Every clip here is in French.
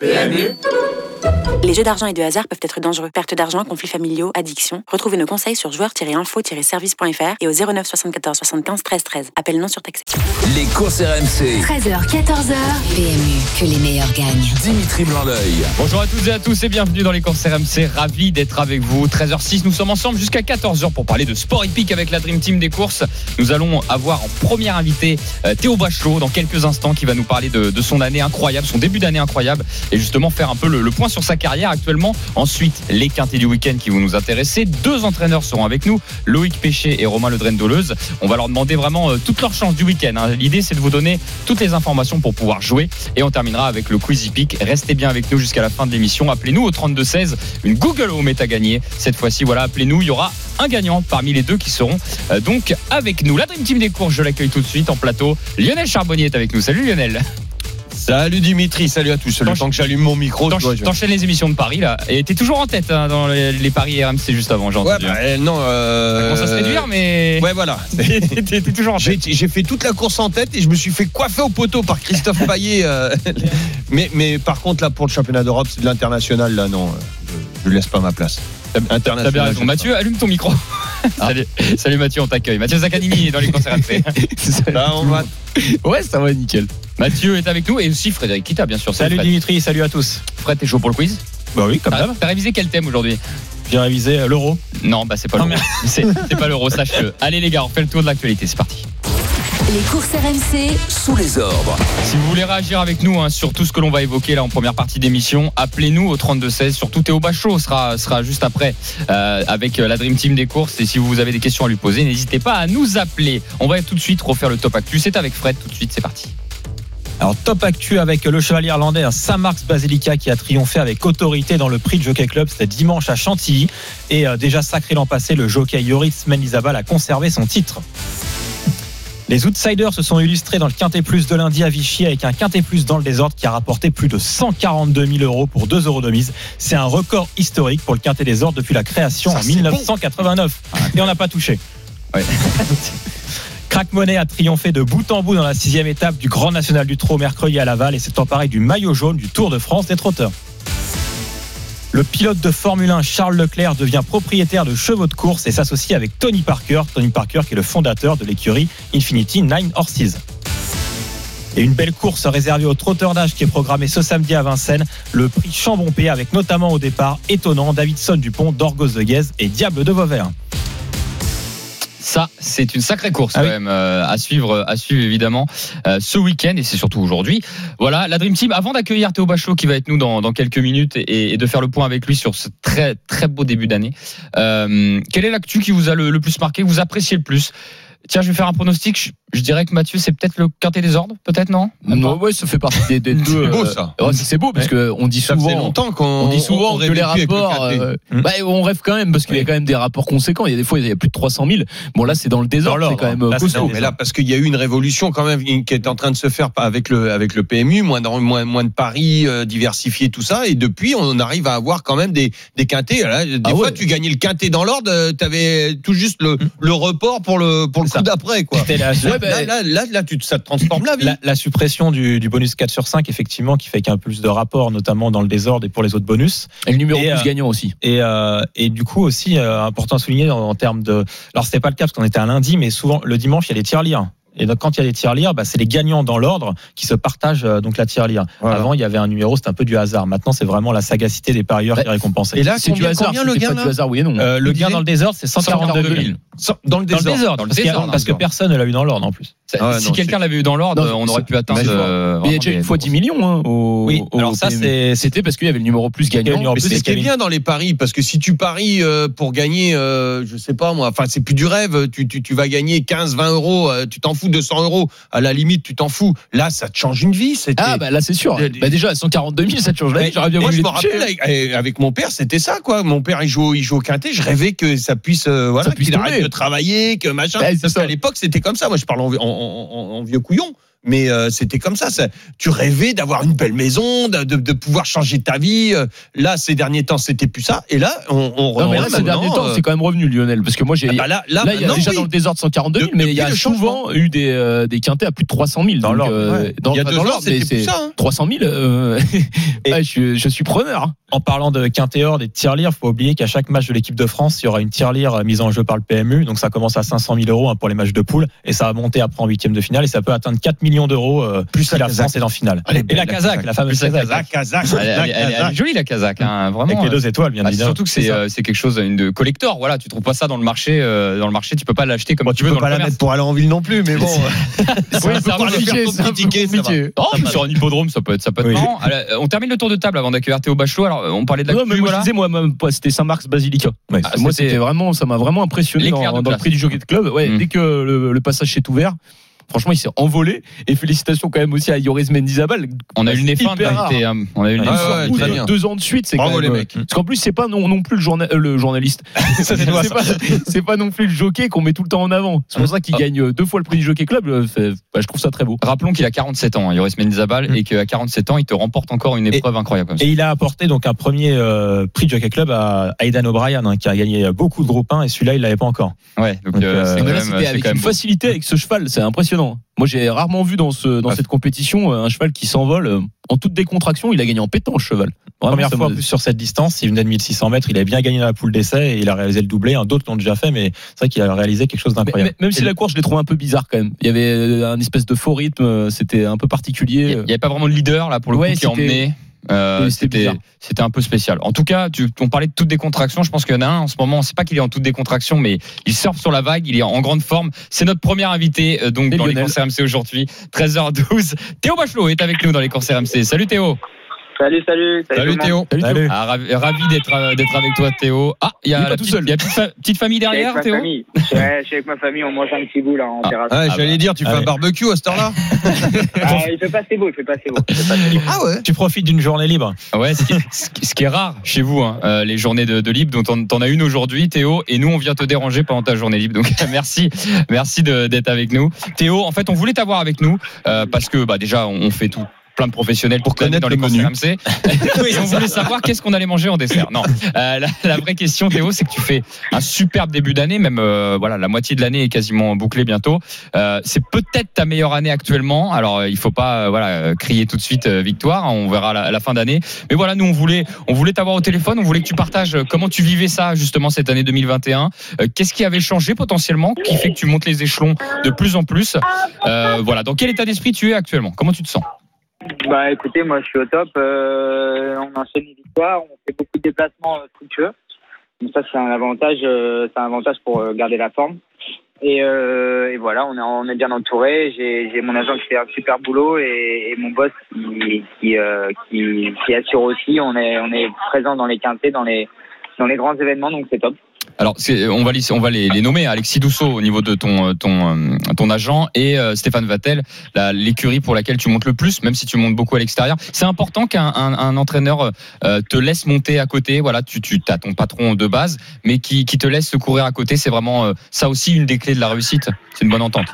PMU Les jeux d'argent et de hasard peuvent être dangereux. Perte d'argent, conflits familiaux, addiction. Retrouvez nos conseils sur joueurs-info-service.fr et au 09 74 75 13 13. Appel non surtaxé. Les courses RMC. 13h, 14h. PMU, que les meilleurs gagnent. Dimitri Blanc-L'œil. Bonjour à toutes et à tous et bienvenue dans les courses RMC. Ravi d'être avec vous. 13h06, nous sommes ensemble jusqu'à 14h pour parler de sport hippique avec la Dream Team des courses. Nous allons avoir en première invité euh, Théo Bachelot dans quelques instants qui va nous parler de, de son année incroyable, son début d'année incroyable et justement faire un peu le, le point sur sa carrière actuellement. Ensuite, les quintés du week-end qui vont nous intéresser. Deux entraîneurs seront avec nous, Loïc Péché et Romain Ledren Doleuse. On va leur demander vraiment euh, toutes leurs chances du week-end. hein. L'idée, c'est de vous donner toutes les informations pour pouvoir jouer. Et on terminera avec le quiz hippique. Restez bien avec nous jusqu'à la fin de l'émission. Appelez-nous au 3216. Une Google Home est à gagner. Cette fois-ci, voilà, appelez-nous. Il y aura un gagnant parmi les deux qui seront euh, donc avec nous. La Dream Team des courses, je l'accueille tout de suite en plateau. Lionel Charbonnier est avec nous. Salut Lionel. Salut Dimitri, salut à tous. Le temps que j'allume mon micro, T'enchaînes les émissions de Paris là. Et t'es toujours en tête hein, dans les, les paris RMC juste avant, j'ai Ouais, entendu. bah, euh, non. Euh... Ça commence à se réduire, mais. Ouais, voilà. T'es- toujours en J'ai tête. j'ai fait toute la course en tête et je me suis fait coiffer au poteau par Christophe Payet. euh, mais, mais par contre, là, pour le championnat d'Europe, c'est de l'international. Là, non, euh, je, je laisse pas ma place. T'as bien raison. Mathieu, allume ton micro. Ah. Salut, salut Mathieu, on t'accueille. Mathieu Zaccanini dans les concerts. Là, on va- Ouais, ça va nickel. Mathieu est avec nous et aussi Frédéric Kita, bien sûr. Salut Fred. Dimitri, salut à tous. Fred, t'es chaud pour le quiz? Bah oui, comme T'as d'hab. t'as révisé quel thème aujourd'hui? J'ai révisé euh, l'euro. Non, bah c'est pas Non, l'euro. C'est c'est pas l'euro, sache-le. Allez les gars, on fait le tour de l'actualité, c'est parti. Les courses RMC, Sous les ordres. Si vous voulez réagir avec nous hein, sur tout ce que l'on va évoquer là en première partie d'émission, appelez-nous au 3216. Surtout Théo Bachot sera, sera juste après euh, avec euh, la Dream Team des courses. Et si vous avez des questions à lui poser, n'hésitez pas à nous appeler. On va tout de suite refaire le top actu. C'est avec Fred tout de suite, c'est parti. Alors top actu avec le chevalier irlandais Saint-Marx Basilica qui a triomphé avec autorité dans le prix de Jockey Club. C'était dimanche à Chantilly. Et euh, déjà sacré l'an passé, le jockey Yoritz Mendizabal a conservé son titre. Les outsiders se sont illustrés dans le Quintet Plus de lundi à Vichy avec un Quintet Plus dans le désordre qui a rapporté plus de 142 000 euros pour 2 euros de mise. C'est un record historique pour le Quintet des ordres depuis la création Ça, en c'est 1989. Et on n'a pas touché. Ouais. Crack Money a triomphé de bout en bout dans la sixième étape du Grand National du Trot mercredi à Laval et s'est emparé du maillot jaune du Tour de France des trotteurs. Le pilote de Formule 1 Charles Leclerc devient propriétaire de chevaux de course et s'associe avec Tony Parker. Tony Parker qui est le fondateur de l'écurie Infinity Nine Horses. Et une belle course réservée aux trotteurs d'âge qui est programmée ce samedi à Vincennes. Le prix Chambompé avec notamment au départ étonnant Davidson Dupont, Dorgos de Guez et Diable de Vauvert. Ça, c'est une sacrée course Ah quand oui. même euh, à suivre, à suivre évidemment euh, ce week-end et c'est surtout aujourd'hui. Voilà, la Dream Team. Avant d'accueillir Théo Bachot qui va être nous dans, dans quelques minutes et, et de faire le point avec lui sur ce très très beau début d'année. Euh, quelle est l'actu qui vous a le, le plus marqué, que vous appréciez le plus? Tiens, je vais faire un pronostic. Je, je dirais que Mathieu, c'est peut-être le quintet des ordres, peut-être non? Même Non, ouais, ça fait partie des, des deux. C'est beau, euh, ça. ouais, c'est beau parce que on dit Ça souvent. longtemps qu'on On dit souvent que les rapports, euh, bah, on rêve quand même parce qu'il y a quand même des rapports conséquents. Il y a des fois il y a plus de 300 000. Bon là c'est dans le désordre, c'est quand même Là, costaud. c'est- non, mais là, parce qu'il y a eu une révolution quand même qui est en train de se faire avec le, avec le PMU, moins de, moins, moins de paris euh, diversifiés, tout ça. Et depuis, on arrive à avoir quand même des, des quintés. Là, des Ah fois, ouais. tu gagnais le quintet dans l'ordre, tu avais tout juste le, le report pour le, pour le C'est coup ça. d'après. quoi. La, ouais, bah, là, là, là, tu, ça te transforme la vie. la- la suppression du, du bonus 4 sur 5 effectivement qui fait qu'il y a un peu plus de rapports notamment dans le désordre et pour les autres bonus. Et le numéro Et, plus euh, gagnant aussi. Et, euh, et du coup aussi euh, important à souligner en, en termes de. Alors c'était pas le cas parce qu'on était un lundi, mais souvent le dimanche il y a les tirelires. Et donc quand il y a les tirelires, bah, c'est les gagnants dans l'ordre qui se partagent euh, donc la tirelire. Voilà. Avant il y avait un numéro, c'était un peu du hasard. Maintenant c'est vraiment la sagacité des parieurs Bah, qui est récompensée. Et là, C'est du hasard. combien le gain du hasard, oui et non. Euh, le gain dans le désordre c'est 142 000. Sans- Dans le Dans le désordre. désordre, Dans le parce, désordre, que personne ne l'a eu dans l'ordre en plus. Ah ouais, Si quelqu'un l'avait eu dans l'ordre, Non, on aurait pu atteindre. Euh, Mais il y a déjà des- une fois 10 millions hein, au, Oui, au alors ça C'était parce qu'il y avait le numéro plus gagnant. numéro Mais c'est ce qui est bien dans les paris, parce que si tu paries euh, pour gagner, euh, je sais pas moi, enfin c'est plus du rêve, tu, tu, tu vas gagner 15, 20 euros, euh, tu t'en fous de 100 euros, à la limite tu t'en fous. Là, ça te change une vie. Ah bah là c'est sûr. Bah déjà à 142 000 ça te change la vie. Mais- J'aurais bien moi, voulu je me toucher. rappelle avec, eh, avec mon père, c'était ça quoi. Mon père il joue, il joue au quintet. Je rêvais que ça puisse, euh, voilà, qu'il arrête de travailler, que machin. C'est Parce qu'à l'époque c'était comme ça. Moi je parle en, en- en- en vieux couillon. Mais euh, c'était comme ça, ça. Tu rêvais d'avoir une belle maison, de, de, de pouvoir changer ta vie. Euh, Là, ces derniers temps, c'était plus ça. Et là, on, on Non, mais là, on- ces derniers temps, euh, c'est quand même revenu, Lionel. Parce que moi, j'ai. ah bah là, là, Là, il y a déjà oui. dans le désordre 142 000, De- mais il y a souvent eu des, euh, des quintés à plus de 300 000. Dans l'ordre, euh, ouais. dans, Il y a dans deux ans, mais plus ça, hein. 300 000. euh, Et- ouais, je, je suis preneur. hein. En parlant de quintéor, des tirelires, faut oublier qu'à chaque match de l'équipe de France, il y aura une tirelire mise en jeu par le PMU. Donc ça commence à 500 000 euros hein, pour les matchs de poule et ça va monter après en huitième de finale et ça peut atteindre 4 millions d'euros euh, Plus si la la Kazakh. France est en finale. Et la la Kazakh, Kazakh. la fameuse la Kazakh. La Kazakh, Elle, elle- la elle- elle est jolie la Kazakh, hein, vraiment. Avec les deux étoiles, bien Ah, évidemment. surtout que c'est euh, c'est quelque chose une de collector. Voilà, tu trouves pas ça dans le marché. euh, dans le marché, tu peux pas l'acheter comme Bon, tu tu veux peux dans pas le la mettre pour aller en ville non plus, mais bon. Oui, c'est un compliqué, sur un hippodrome, ça peut être, ça peut être euh, on termine le tour de table avant d'accueillir Théo Bachelot. Alors, euh, on parlait de la Non, mais moi, je disais, moi, même pas, c'était Saint-Marc's Basilica. Ah, moi, c'était- vraiment, ça m'a vraiment impressionné dans, le prix du Jockey Club. Ouais, Mm. dès que le passage s'est ouvert. Franchement, il s'est envolé. Et félicitations quand même aussi à Yoris Mendizabal. on a eu une d'invité. hein. On a eu une ouais, ouais, bien. deux ans de suite, c'est Bravo quand même, les euh, mecs. Parce qu'en plus, c'est pas non, non plus le, journa- euh, le journaliste. C'est pas, non plus le jockey qu'on met tout le temps en avant. C'est pour ça qu'il Ah. gagne euh, deux fois le prix du Jockey Club. euh, bah, je trouve ça très beau. Rappelons qu'il a 47 ans, hein, Yoris Mendizabal, Mm. et qu'à 47 ans, il te remporte encore une épreuve incroyable. comme ça. Et il a apporté donc un premier euh, prix de Jockey Club à Aidan O'Brien, hein, qui a gagné beaucoup de groupes 1 et celui-là, il l'avait pas encore. Ouais, donc euh, c'est quand même, avec quand une facilité avec ce cheval, c'est impressionnant. Moi, j'ai rarement vu dans, ce, dans Ah. cette compétition euh, un cheval qui s'envole euh, en toute décontraction. Il a gagné en pétant, le cheval. Vraiment, Première fois en me- plus sur cette distance, il venait de 1600 mètres, il avait bien gagné dans la poule d'essai et il a réalisé le doublé. Un D'autres l'ont déjà fait, mais c'est vrai qu'il a réalisé quelque chose d'incroyable. mais- même si Et la course, je l'ai trouvé un peu bizarre quand même. Il y avait euh, un espèce de faux rythme, c'était un peu Il particulier. n'y avait pas vraiment de leader là pour le Ouais, coup qui emmenait. Euh, c'était un peu spécial. En tout cas, tu, on parlait de toute décontraction. Je pense qu'il y en a un en ce moment. On sait pas qu'il est en toute décontraction, mais il surfe sur la vague. Il est en grande forme. C'est notre premier invité euh, donc Et dans les courses RMC aujourd'hui, 13h12. Théo Bachelot est avec nous dans les courses RMC. Salut Théo. Salut, salut. Salut monde. Théo. Salut. Ah, ravi, ravi d'être euh, d'être avec toi, Théo. Ah, il y a la tout petite, seul. il y a petite, fa- petite famille Je suis derrière, avec ma Théo. famille. Ouais, je suis avec ma famille, on mange un petit bout là en Ah. terrasse. Ouais, Ah j'allais bah. dire, tu fais un barbecue à cette heure-là Ah, il fait pas assez beau, il fait pas assez beau. il fait pas assez beau. Ah ouais Tu profites d'une journée libre. Ouais, ce qui, est, ce qui- est rare chez vous, hein, euh, les journées de, de libre. Donc, t'en, t'en as une aujourd'hui, Théo, et nous, on vient te déranger pendant ta journée libre. Donc, merci, merci d'être avec nous, Théo. En fait, on voulait t'avoir avec nous euh, parce que, bah, déjà, on fait tout. Plein de professionnels pour connaître dans les courses RMC. et on voulait savoir qu'est-ce qu'on allait manger en dessert. Non, Euh, la, la vraie question, Théo, c'est que tu fais un superbe début d'année, même euh, voilà, la moitié de l'année est quasiment bouclée bientôt. Euh, c'est peut-être ta meilleure année actuellement. Alors, euh, il faut pas euh, voilà euh, crier tout de suite victoire. hein, On verra la, la fin d'année. Mais voilà, nous on voulait, on voulait t'avoir au téléphone. On voulait que tu partages comment tu vivais ça justement cette année 2021. Euh, Qu'est-ce qui avait changé potentiellement, qui fait que tu montes les échelons de plus en plus? Euh, voilà, dans quel état d'esprit tu es actuellement? Comment tu te sens? Bah écoutez, moi je suis au top. Euh, on enchaîne les victoires, on fait beaucoup de déplacements euh, fructueux. Donc ça c'est un avantage, euh, c'est un avantage pour euh, garder la forme. Et, euh, et voilà, on est, on est bien entouré. J'ai j'ai mon agent qui fait un super boulot et, et mon boss qui qui, euh, qui qui assure aussi. On est on est présent dans les quintés, dans les dans les grands événements, donc c'est top. Alors, on va les, on va les, les nommer. Alexis Dousseau au niveau de ton, ton, euh, ton agent et euh, Stéphane Vattel, l'écurie pour laquelle tu montes le plus, même si tu montes beaucoup à l'extérieur. C'est important qu'un un, un entraîneur euh, te laisse monter à côté. Voilà, tu, tu as ton patron de base, mais qui, qui te laisse courir à côté. C'est vraiment euh, ça aussi une des clés de la réussite. C'est une bonne entente.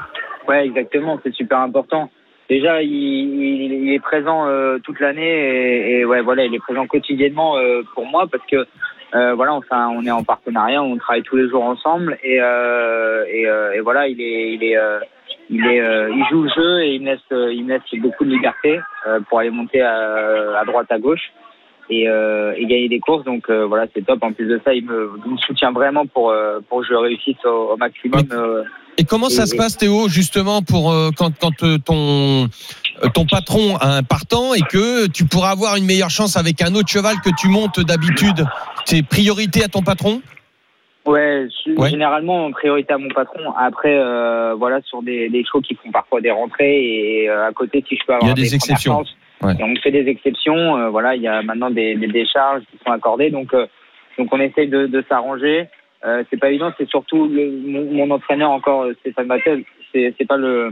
Ouais, exactement, c'est super important. Déjà, il, il, il est présent euh, toute l'année et, et ouais, voilà, il est présent quotidiennement euh, pour moi parce que euh, voilà, enfin, on est en partenariat, on travaille tous les jours ensemble et euh, et, euh, et voilà, il est il est euh, il est euh, il joue le jeu et il me laisse euh, il me laisse beaucoup de liberté euh, pour aller monter à, à droite à gauche et, euh, et gagner des courses. Donc euh, voilà c'est top. En plus de ça il me, il me soutient vraiment pour euh, pour que je réussisse au, au maximum euh, Et comment ça se passe, Théo, justement, pour euh, quand, quand euh, ton euh, ton patron a un partant et que tu pourras avoir une meilleure chance avec un autre cheval que tu montes d'habitude? C'est priorité à ton patron? Ouais, généralement en priorité à mon patron. Après, euh, voilà, sur des, des chevaux qui font parfois des rentrées et euh, à côté, si je peux avoir Il y a des exceptions. chances, Ouais. et on fait des exceptions. euh, voilà, il y a maintenant des, des décharges qui sont accordées, donc euh, donc on essaye de, de s'arranger. Euh, c'est pas évident. C'est surtout le, mon, mon entraîneur encore, euh, Stéphane Battel. C'est c'est pas le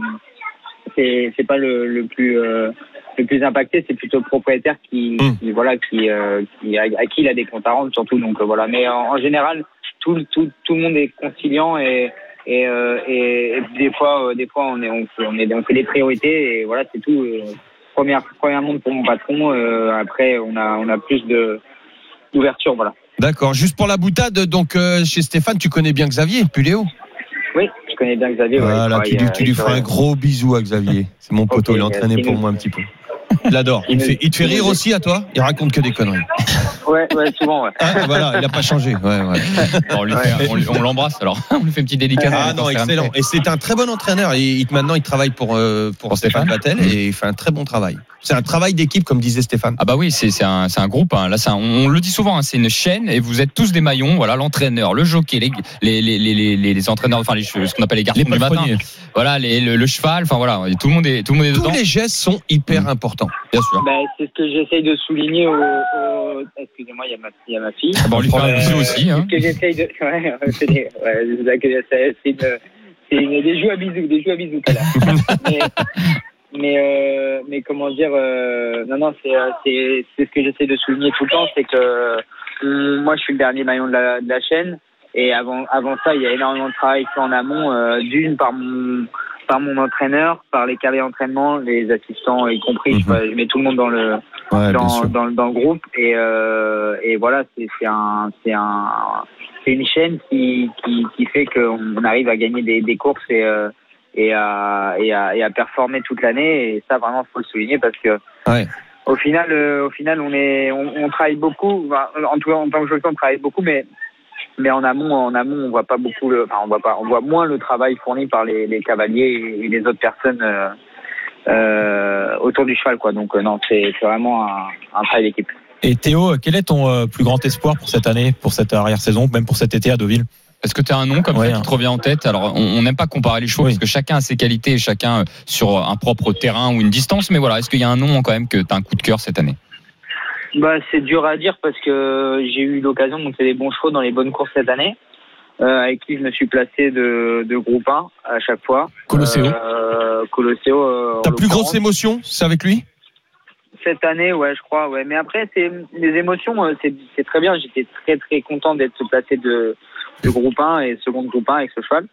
c'est c'est pas le, le plus euh, le plus impacté, c'est plutôt le propriétaire qui, Mm. qui, voilà qui, euh, qui à, à qui il a des comptes à rendre surtout. Donc euh, voilà. Mais en, en général, tout, tout tout le monde est conciliant et Et, euh, et, et des fois, euh, des fois, on est, on, fait- on est, on fait des priorités et voilà, c'est tout. Euh, Première, première montre pour mon patron. euh, après, on a, on a plus de d'ouverture, voilà. D'accord. Juste pour la boutade, donc euh, chez Stéphane, tu connais bien Xavier, Puléo. Oui, je connais bien Xavier. Voilà, il tu lui, tu lui euh, feras un gros bisou à Xavier. C'est mon poteau, il est entraîné pour moi un petit peu. Il adore. Il, fait- il te fait rire aussi à toi Il raconte que des conneries. Ouais, ouais, souvent, ouais. Ah, voilà, il n'a pas changé. Ouais, ouais. Bon, on lui fait- on lui- on l'embrasse alors. on lui fait une petite dédicace. Ah non, excellent. Et c'est un très bon entraîneur. Il- maintenant, il travaille pour, euh, pour, Pour Stéphane. Vattel et il fait un très bon travail. C'est un travail d'équipe, comme disait Stéphane. Ah bah oui, c'est c'est un, c'est un groupe. hein. Là, un- on, on le dit souvent, hein, c'est une chaîne et vous êtes tous des maillons. Voilà, l'entraîneur, le jockey, les, les, les, les, les, les entraîneurs, enfin les, ce qu'on appelle les garçons Les du matin. Voilà, les, le, le cheval. Enfin voilà, tout le monde est tout le monde est Tous dedans. les gestes sont hyper importants. Bien sûr. Bah, c'est ce que j'essaye de souligner au. au- Excusez-moi, il y, a ma- il y a ma fille. Ah bah, on lui fait un Euh, bisou aussi. Hein. Que j'essaye de. Ouais, c'est des- ouais, une- des joues à bisous, des joues à bisous mais, mais, euh, mais comment dire, euh, non, non, c'est, euh, ce que j'essaie de souligner tout le temps, c'est que hum, moi, je suis le dernier maillon de la, de la chaîne. Et avant, avant ça, il y a énormément de travail fait en amont, euh, d'une par mon, par mon entraîneur, par les carrés d'entraînement, les assistants y compris. Mhm. je, je mets tout le monde dans le, Ouais, dans, dans, dans le groupe et, euh, et voilà c'est c'est un c'est un c'est une chaîne qui qui, qui fait qu'on arrive à gagner des, des courses et euh, et à, et à et à performer toute l'année et ça vraiment faut le souligner parce que Ouais. au final euh, au final on est on, on travaille beaucoup en tout cas en tant que jockey on travaille beaucoup mais mais en amont en amont on voit pas beaucoup le enfin on voit pas on voit moins le travail fourni par les, les cavaliers et les autres personnes euh, euh, autour du cheval quoi donc euh, non c'est c'est vraiment un, un travail d'équipe Et Théo, quel est ton euh, plus grand espoir pour cette année, pour cette arrière-saison, même pour cet été à Deauville? Est-ce que tu as un nom comme Ouais, ça qui hein. te revient en tête? Alors, on n'aime pas comparer les choses Oui. parce que chacun a ses qualités et chacun sur un propre terrain ou une distance. Mais voilà, est-ce qu'il y a un nom quand même que tu as un coup de cœur cette année? Bah, c'est dur à dire parce que j'ai eu l'occasion de monter des bons chevaux dans les bonnes courses cette année, euh, avec qui je me suis placé de, de groupe 1 à chaque fois. Colosseo. Euh, Colosseo. euh, Ta plus grosse émotion, c'est avec lui? Cette année, ouais, je crois, ouais. Mais après, c'est les émotions, euh, c'est c'est très bien. J'étais très très content d'être placé de, de groupe 1 et second groupe 1 avec ce cheval.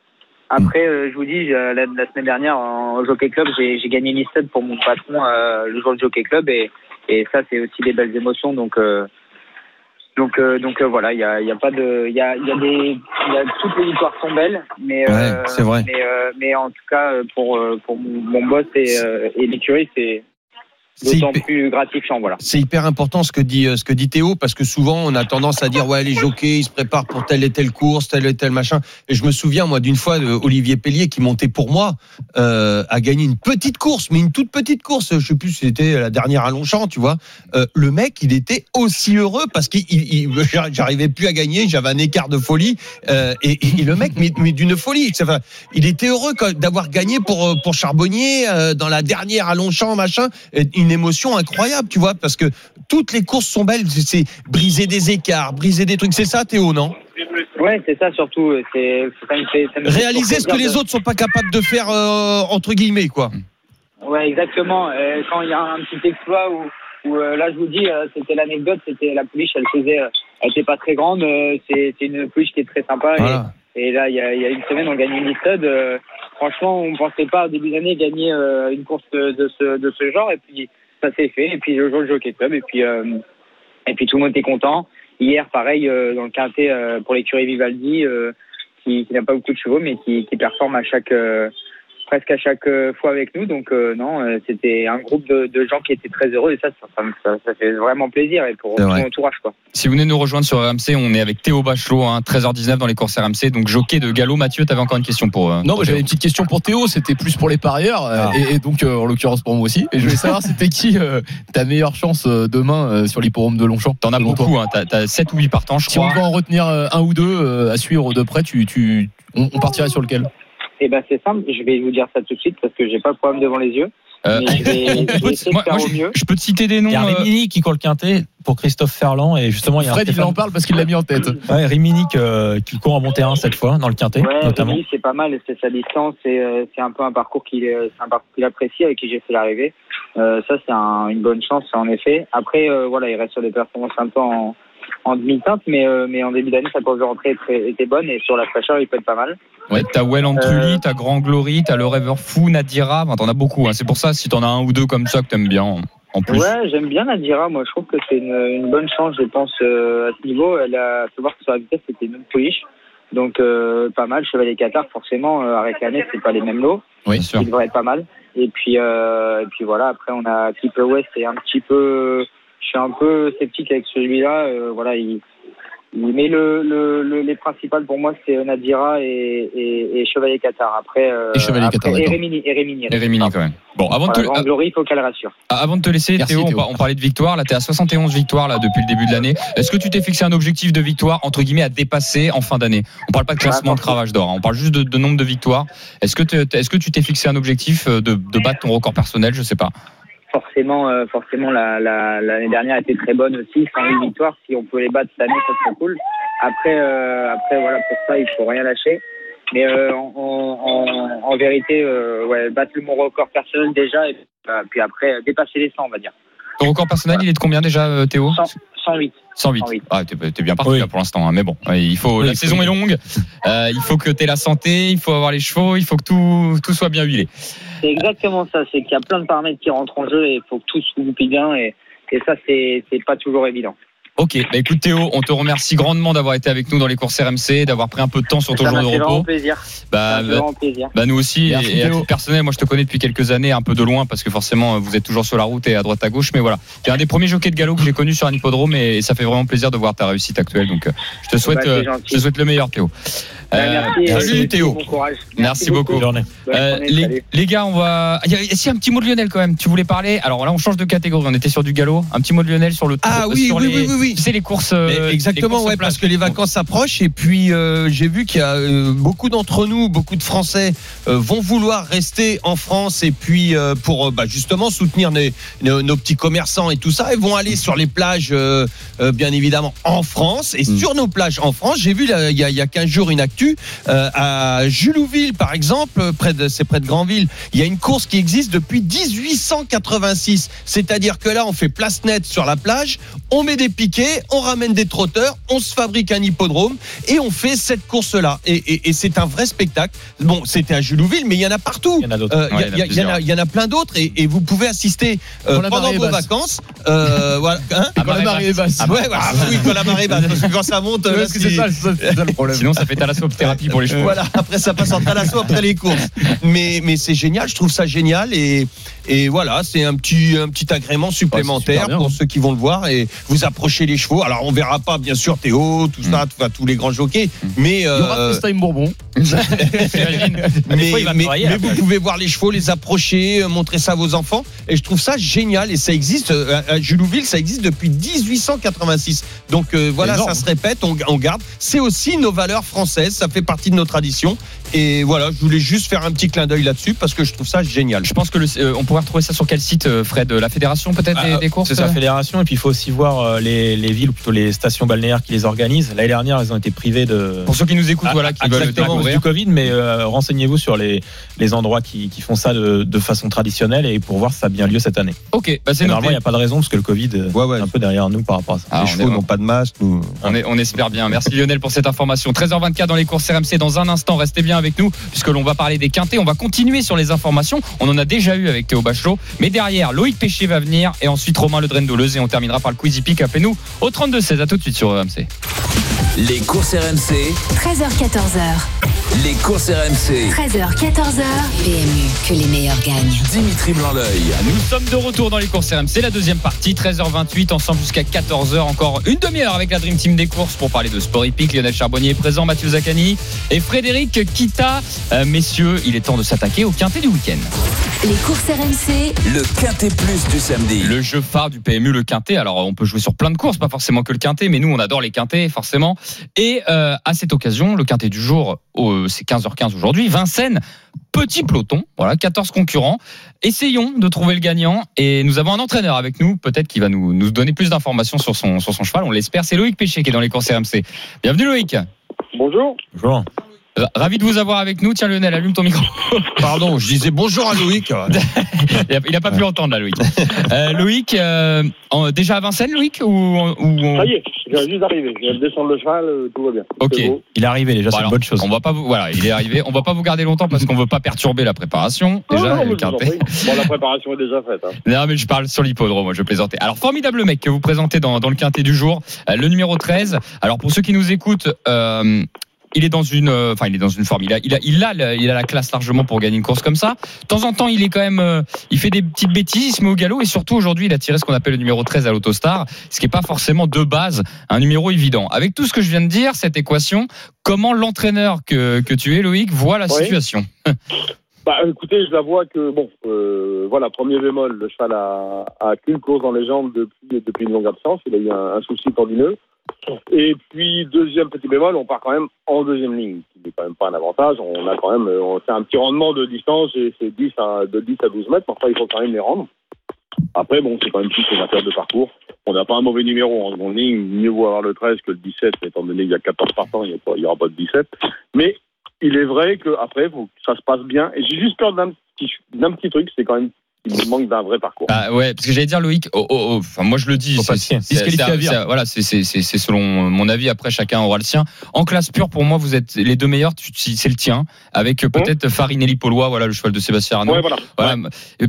Après, euh, je vous dis, je- la, la semaine dernière en Jockey Club, j'ai j'ai gagné l'Isted pour mon patron euh, le jour du Jockey Club et, et ça, c'est aussi des belles émotions. Donc, euh, donc, euh, donc euh, voilà, il y a, il y a pas de, il y a, il y a des, y a toutes les victoires sont belles, mais Ouais, euh, vrai. Mais, euh, mais en tout cas, euh, pour pour mon, mon boss et, euh, et l'écurie, C'est d'autant hyper- plus gratifiant, voilà. C'est hyper important ce que dit euh, ce que dit Théo parce que souvent on a tendance à dire ouais les jockeys ils se préparent pour telle et telle course telle et telle machin. Et je me souviens moi d'une fois de Olivier Pellier qui montait pour moi euh, a gagné une petite course mais une toute petite course. Je sais plus si c'était la dernière à Longchamp tu vois. Euh, le mec il était aussi heureux parce qu'il il- il- j'arrivais plus à gagner j'avais un écart de folie euh, et, le mec mais, mais d'une folie. Il était heureux d'avoir gagné pour euh, pour Charbonnier euh, dans la dernière à Longchamp machin une émotion incroyable tu vois parce que toutes les courses sont belles c'est briser des écarts briser des trucs c'est ça Théo non? Ouais, c'est ça surtout. C'est ça me fait, ça me fait réaliser ce que les autres sont pas capables de faire euh, entre guillemets quoi Ouais, exactement. Euh, quand il y a un petit exploit où, où euh, là, je vous dis, c'était l'anecdote, c'était la pouliche, elle faisait, elle était pas très grande. c'est c'est une pouliche qui est très sympa. et- voilà Et, là, il y, a, il y a une semaine, on gagne une listed. Franchement, on pensait pas au début d'année gagner euh, une course de, ce de ce genre. Et puis ça s'est fait. Et puis le jour le Club. Et puis euh, et puis tout le monde était content. Hier, pareil, euh, dans le quintet euh, pour l'écurie Vivaldi, qui, n'a pas beaucoup de chevaux, mais qui, performe à chaque presque à chaque euh, fois avec nous. Donc euh, non, euh, c'était un groupe de, de gens qui étaient très heureux et ça, ça, ça, ça- ça fait vraiment plaisir et pour tout vrai. mon entourage quoi. Si vous venez nous rejoindre sur RMC, on est avec Théo Bachelot, hein, 13h19 dans les courses RMC, donc jockey de galop. Mathieu, tu avais encore une question pour. euh, Non, pour j'avais une petite question pour Théo. C'était plus pour les parieurs Ah. et, et donc euh, en l'occurrence pour moi aussi. Et je voulais savoir c'était qui euh, ta meilleure chance euh, demain euh, sur l'hipporome de Longchamp? T'en as beaucoup, hein, t'as, t'as 7 ou 8 partants, je Si on crois. doit en retenir euh, un ou deux euh, à suivre de près, tu, tu, on, on partirait sur lequel? Et ben c'est simple, je vais vous dire ça tout de suite parce que j'ai pas le problème devant les yeux. Euh, je vais, vais moi- moi, peux te citer des noms. Il y a euh, Rimini qui court le quintet pour Christophe Ferland et justement il y a un Fred, il en parle parce qu'il l'a mis en tête. Ouais, Rimini euh, qui court en monté 1 cette fois dans le quintet Ouais, notamment. C'est pas mal, c'est sa distance, c'est euh, c'est un peu un parcours qu'il apprécie avec qui j'ai fait l'arrivée. Euh, ça c'est un- une bonne chance en effet. Après euh, voilà, il reste sur des performances un peu en, en demi-teinte, mais, euh, mais en début d'année, sa course de rentrée était, était bonne et sur la fraîcheur, il peut être pas mal. Ouais, t'as Well Trulli, Euh, t'as Grand Glory, t'as le Rêveur Fou, Nadira. Enfin, t'en as beaucoup. hein. C'est pour ça, si t'en as un ou deux comme ça que t'aimes bien, en- plus. Ouais, j'aime bien Nadira. Moi, je trouve que c'est une, une bonne chance, je pense, euh, à ce niveau. Elle a, faut voir que sur la vitesse, c'était une pouliche. Donc, euh, pas mal. Chevalier Qatar, forcément, euh, avec l'année, c'est pas les mêmes lots. Bien sûr. Il devrait être pas mal. Et puis, euh, et puis voilà. Après, on a Keeper West, c'est un petit peu. Je suis un peu sceptique avec celui-là. Euh, voilà, il. il- Mais le, le, le- les principales pour moi c'est Nadira et, et, et Chevalier Qatar. Après, euh, Et Chevalier après- Qatar, et. Rémini, et Rémini. Et Rémini quand même. Bon, avant de, Voilà, te, Glory, il faut qu'elle rassure. ah, avant de te laisser, Merci, Théo, on, Théo. par- on parlait de victoire. Là, t'es à 71 victoires là depuis le début de l'année. Est-ce que tu t'es fixé un objectif de victoire entre guillemets à dépasser en fin d'année? On parle pas de classement de cravache d'or. hein. On parle juste de, de nombre de victoires. Est-ce que t'es- est-ce que tu t'es fixé un objectif euh, de, de battre ton record personnel? Je sais pas. Forcément, euh, forcément la- la- l'année dernière était très bonne aussi, 108 victoires. Si on peut les battre cette année, ça serait cool. Après, euh, après voilà, pour ça, il faut rien lâcher. Mais euh, en, en, en, vérité, euh, ouais, battre mon record personnel déjà, et puis après euh, dépasser les 100, on va dire. Ton record personnel, il est de combien déjà, euh, Théo? 100, 108. 108. 108. Ah, t'es, t'es bien parti Oui. là pour l'instant, hein, mais bon, ouais, il faut. Oui, la saison est longue. euh, il faut que t'aies la santé, il faut avoir les chevaux, il faut que tout, tout soit bien huilé. C'est exactement ça. C'est qu'il y a plein de paramètres qui rentrent en jeu et il faut que tout se goupille bien. Et, et ça, c'est c'est pas toujours évident. Ok, bah écoute Théo, on te remercie grandement d'avoir été avec nous dans les courses RMC, d'avoir pris un peu de temps sur ton ça jour de fait vraiment repos. plaisir. Bah, Ça m'a fait vraiment plaisir. bah, nous aussi, Merci, et, et à titre personnel, moi je te connais depuis quelques années, un peu de loin, parce que forcément vous êtes toujours sur la route et à droite à gauche, mais voilà. T'es un des premiers jockeys de galop que j'ai connu sur un hippodrome et, et ça fait vraiment plaisir de voir ta réussite actuelle. Donc euh, je te souhaite, Bah, c'est euh, je te souhaite le meilleur Théo. Bah, Euh, merci, salut Théo. Bon courage. Merci beaucoup. Bonne journée. Euh, les, gars, on va. Il y a, si un petit mot de Lionel quand même. Tu voulais parler? Alors là, on change de catégorie. On était sur du galop. Un petit mot de Lionel sur le. Ah tour- oui, sur oui, les, oui, oui, oui. Sais les courses. euh, les exactement, courses ouais, place. parce que les vacances s'approchent et puis euh, j'ai vu qu'il y a euh, beaucoup d'entre nous, beaucoup de Français euh, vont vouloir rester en France et puis euh, pour bah, justement soutenir nos, nos- nos petits commerçants et tout ça, ils vont aller sur les plages, euh, euh, bien évidemment, en France et Mm. sur nos plages en France. J'ai vu il y, a, il y a 15 jours une actu euh, à Julouville, par exemple, près de c'est près de Granville. Il y a une course qui existe depuis 1886, c'est-à-dire que là, on fait place nette sur la plage, on met des piquets, on ramène des trotteurs, on se fabrique un hippodrome et on fait cette course-là. Et, et- et c'est un vrai spectacle. Bon, c'était à Julouville, mais il y en a partout. Il y en a d'autres. Euh, Il Ouais, y, a- il y en a il y en a- il y en a plein d'autres et, et vous pouvez assister euh, pendant vos basse. vacances. Euh, voilà. Hein Ah, Quand la marée basse. ouais, voilà. oui, quand la marée basse, parce que quand ça monte, là, c'est ça, ça, le problème. Sinon, ça fait thalassothérapie pour les chevaux. voilà, après ça passe en thalasso après les courses. Mais, mais c'est génial, je trouve ça génial et, et voilà, c'est un petit, un petit agrément supplémentaire pour hein. ceux qui vont le voir et vous approchez les chevaux. Alors on verra pas bien sûr Théo, tout ça, tout- enfin, tous les grands jockeys, mais Il y aura euh, Bourbon. Des mais, fois, vous pouvez voir les chevaux, les approcher, euh, montrer ça à vos enfants. Et je trouve ça génial. Et ça existe euh, à Julouville, ça existe depuis 1886. Donc euh, voilà, ça se répète, on, on garde. C'est aussi nos valeurs françaises, ça fait partie de nos traditions. Et voilà, je voulais juste faire un petit clin d'œil là-dessus parce que je trouve ça génial. Je pense que le, euh, on pourrait retrouver ça sur quel site, Fred? La fédération peut-être des, Ah, des courses C'est sa fédération. Et puis, il faut aussi voir euh, les, les villes, ou plutôt les stations balnéaires qui les organisent. L'année dernière, elles ont été privées de. Pour ceux qui nous écoutent, Ah, voilà, qui exactement, veulent du Covid, mais euh, renseignez-vous sur les, les endroits qui, qui font ça de, de façon traditionnelle et pour voir si ça a bien lieu cette année. Ok, bah c'est Normalement, il n'y a pas de raison parce que le Covid euh, Ouais, ouais. est un peu derrière nous par rapport à ça. Ah, les on chevaux n'ont pas de masque. Nous... On, est- on espère bien. Merci Lionel pour cette information. 13h24 dans les courses RMC. Dans un instant, restez bien avec nous puisque l'on va parler des quintés. On va continuer sur les informations. On en a déjà eu avec Théo Bachelot. Mais derrière, Loïc Péché va venir et ensuite Romain Le Drendoleuse et on terminera par le Quizy Peak. Appelez-nous au 32-16. À tout de suite sur RMC. Les courses RMC, 13h14h. Les courses RMC. 13h, 14h. PMU, que les meilleurs gagnent. Dimitri Blanc-L'œil. Nous sommes de retour dans les courses RMC, la deuxième partie, 13h28, ensemble jusqu'à 14h, encore une demi-heure avec la Dream Team des courses pour parler de Sport Hippique. Lionel Charbonnier est présent, Mathieu Zaccani et Frédéric Kita. Euh, messieurs, il est temps de s'attaquer au quintet du week-end. Les courses RMC, Le Quintet Plus du samedi. Le jeu phare du PMU, le quintet. Alors, on peut jouer sur plein de courses, pas forcément que le quintet, mais nous, on adore les quintets, forcément. Et euh, à cette occasion, le quintet du jour, oh, c'est 15h15 aujourd'hui. Vincennes, petit peloton, voilà, 14 concurrents. Essayons de trouver le gagnant. Et nous avons un entraîneur avec nous, peut-être qui va nous, nous donner plus d'informations sur son, sur son cheval. On l'espère. C'est Loïc Péché qui est dans les courses RMC. Bienvenue, Loïc. Bonjour. Bonjour. Ra- Ravi de vous avoir avec nous. Tiens, Lionel, allume ton micro. Pardon, je disais bonjour à Loïc. Il a, il a pas pu l'entendre, là, Loïc. Euh, Loïc, euh, en- déjà à Vincennes, Loïc ou, ou Ça y est, je viens juste d'arriver. Je viens de descendre le cheval, euh, tout va bien. Ok. Il est arrivé déjà, Bon, c'est une bonne chose. On va pas vous, voilà, il est arrivé. On va pas vous garder longtemps parce qu'on veut pas perturber la préparation. Non, Déjà, non, prie. Bon, la préparation est déjà faite. hein. Non, mais je parle sur l'hippodrome, moi, je plaisantais. Alors, formidable mec que vous présentez dans, dans le quintet du jour, euh, le numéro 13. Alors, pour ceux qui nous écoutent, euh, il est dans une, euh, enfin, il est dans une forme. Il a, il a, il a, le- il a la classe largement pour gagner une course comme ça. De temps en temps, il est quand même, euh, il fait des petites bêtises, il se met au galop et surtout aujourd'hui, il a tiré ce qu'on appelle le numéro 13 à l'Autostar, ce qui est pas forcément de base un numéro évident. Avec tout ce que je viens de dire, cette équation, comment l'entraîneur que, que tu es, Loïc, voit la Oui. situation? Bah, écoutez, je la vois que, bon, euh, voilà, premier bémol, le cheval a, a qu'une course dans les jambes depuis, depuis une longue absence. Il a eu un, un souci tendineux. Et puis, deuxième petit bémol, on part quand même en deuxième ligne, ce qui n'est quand même pas un avantage. On a quand même, euh, fait un petit rendement de distance, c'est 10 à, de 10 à 12 mètres, enfin, il faut quand même les rendre. Après, bon, c'est quand même plus une affaire de parcours. On n'a pas un mauvais numéro en seconde ligne. Mieux vaut avoir le 13 que le 17, mais étant donné qu'il y a 14 partants, il n'y aura pas de 17. Mais il est vrai qu'après, ça se passe bien. Et j'ai juste peur d'un petit truc, c'est quand même qu'il nous manque d'un vrai parcours. Ah ouais, parce que j'allais dire Loïc. oh, oh, oh, enfin, moi je le dis. C'est- à Voilà, selon mon avis. Après, chacun aura le sien. En classe pure, pour moi, vous êtes les deux meilleurs. C'est le tien, avec euh, peut-être Farinelli Polois, voilà le cheval de Sébastien Arnaud. Ouais, voilà. Voilà.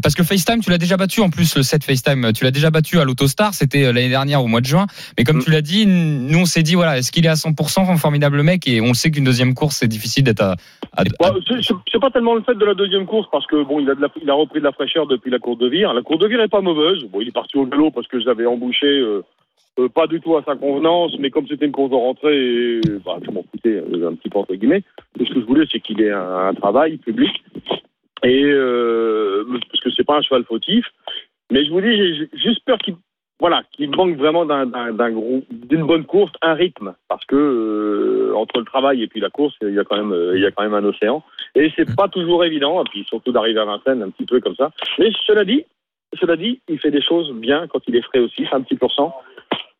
Parce que FaceTime, tu l'as déjà battu en plus, le 7 FaceTime, tu l'as déjà battu à l'Autostar, c'était euh, l'année dernière au mois de juin. Mais comme Mm. tu l'as dit, nous on s'est dit, voilà, est-ce qu'il est à 100% un formidable mec? Et on le sait qu'une deuxième course, c'est difficile d'être à. à- Bah, c'est- c'est c'est pas tellement le fait de la deuxième course parce que bon, il a, de la- il a repris de la fraîcheur depuis la course de Vire. La course de Vire est pas mauvaise. Bon, il est parti au galop parce que je l'avais embouché euh, euh, pas du tout à sa convenance, mais comme c'était une course de rentrée, et, bah, je m'en foutais euh, un petit peu entre guillemets. Tout ce que je voulais, c'est qu'il ait un, travail public et euh, parce que c'est pas un cheval fautif. Mais je vous dis, peur qu'il voilà, qu'il manque vraiment d'une bonne course, un rythme, parce que euh, entre le travail et puis la course, il y a quand même, euh, il y a quand même un océan, et c'est pas toujours évident, puis surtout d'arriver à Vincennes un petit peu comme ça. Mais cela dit, cela dit, il fait des choses bien quand il est frais aussi, c'est un petit pourcent.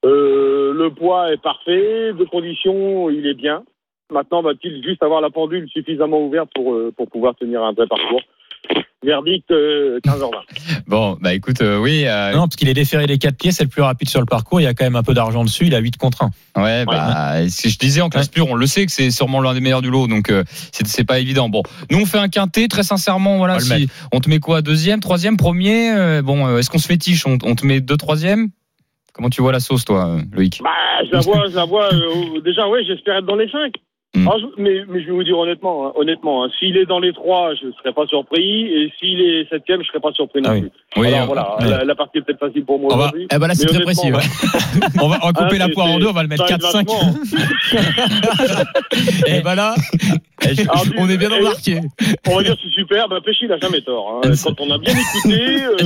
Euh, le poids est parfait, de conditions, il est bien. Maintenant, va-t-il juste avoir la pendule suffisamment ouverte pour, euh, pour pouvoir tenir un vrai parcours? Verdict euh, 15h20. Bon, bah écoute, euh, oui. euh, Non, parce qu'il est déféré les quatre pieds, c'est le plus rapide sur le parcours. Il y a quand même un peu d'argent dessus. Il a 8 contre 1. Ouais, bah, si je disais en classe pure, on le sait que c'est sûrement l'un des meilleurs du lot, donc euh, c'est c'est pas évident. Bon, nous on fait un quintet, très sincèrement, voilà. On Si on te met quoi, deuxième, troisième, premier euh, Bon, euh, est-ce qu'on se fétiche on, on te met deux, troisième? Comment tu vois la sauce, toi, Loïc? Bah, je la vois, je la vois. euh, déjà, ouais, j'espère être dans les 5. Hmm. mais, mais je vais vous dire honnêtement, hein, honnêtement, hein, s'il est dans les 3, je ne serais pas surpris. Et s'il est septième, je ne serais pas surpris non Ah oui. plus. Oui, Alors voilà, la, la partie est peut-être facile pour moi aujourd'hui. Eh ben là, c'est très précis. ouais. On va, on va couper Ah, la poire en deux, on va le mettre ça aide 4-5. vachement. Et ben là, je- Alors, on est bien embarqué. On va dire que c'est super. Péchi, il n'a jamais tort. Hein. Quand on a bien écouté, euh,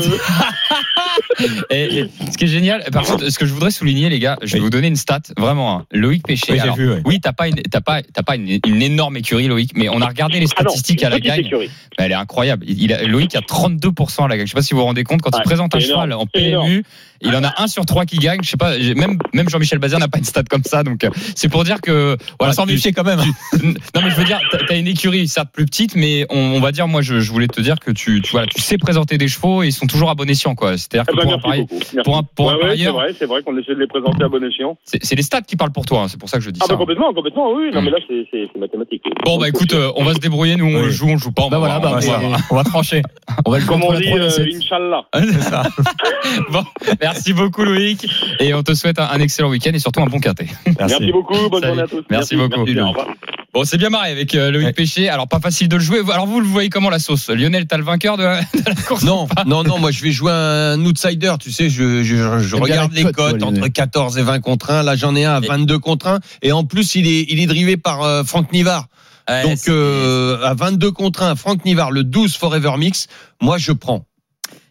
Et, et ce qui est génial, par contre, ce que je voudrais souligner, les gars, je vais vous donner une stat, vraiment. hein. Loïc Péché. Oui, j'ai alors, vu, ouais. Oui, t'as pas une, t'as pas, t'as pas une, une énorme écurie, Loïc, mais on a regardé les ah non, statistiques à la gagne. écurie. Elle est incroyable. Il a, Loïc a 32% à la gagne. Je sais pas si vous vous rendez compte, quand il présente un cheval en. PMU, il en a un sur trois qui gagne. Je sais pas, même, même Jean-Michel Bazir n'a pas une stat comme ça. Donc, euh, c'est pour dire que, On voilà. s'en tu- méfier quand même. non, mais je veux dire, t'as une écurie, certes plus petite, mais on, on va dire, moi, je, je voulais te dire que tu, tu, voilà, tu sais présenter des chevaux et ils sont toujours à bon escient, quoi. C'est-à-dire Eh ben, pour un merci pari, beaucoup. Merci. pour un, pour un Ouais, ouais, c'est parieur, vrai, qu'on essaie de les présenter à bon escient. c'est les stats qui parlent pour toi. hein. C'est pour ça que je dis Ah ça. bah complètement, complètement, oui. Non Mm. mais là c'est mathématique. Bon, bah écoute, euh, on va se débrouiller. Nous, on Oui. joue, on joue pas. On Bah va voilà, bah, on va on voir. va- On va trancher. On va le Comme on dit, euh. Inch'Allah. C'est ça. Bon, merci beaucoup, Loïc. Et on te souhaite un, un excellent week-end et surtout un bon quintet. Merci beaucoup, bonne Salut. journée à tous. Merci beaucoup. Merci, au revoir. Bon, c'est bien marré avec euh, Loïc Ouais. Péché. Alors, pas facile de le jouer. Alors, vous le voyez comment la sauce? Lionel, t'as le vainqueur de la, de la course Non, non, non, moi je vais jouer un outsider, tu sais, je, regarde les cote, cotes entre Lionel. 14 et 20 contre 1. Là j'en ai un à Et- 22 contre 1. Et en plus il est, il est drivé par euh, Franck Nivard. Ouais, Donc euh, à 22 contre 1, Franck Nivard, le 12 Forever Mix, moi je prends.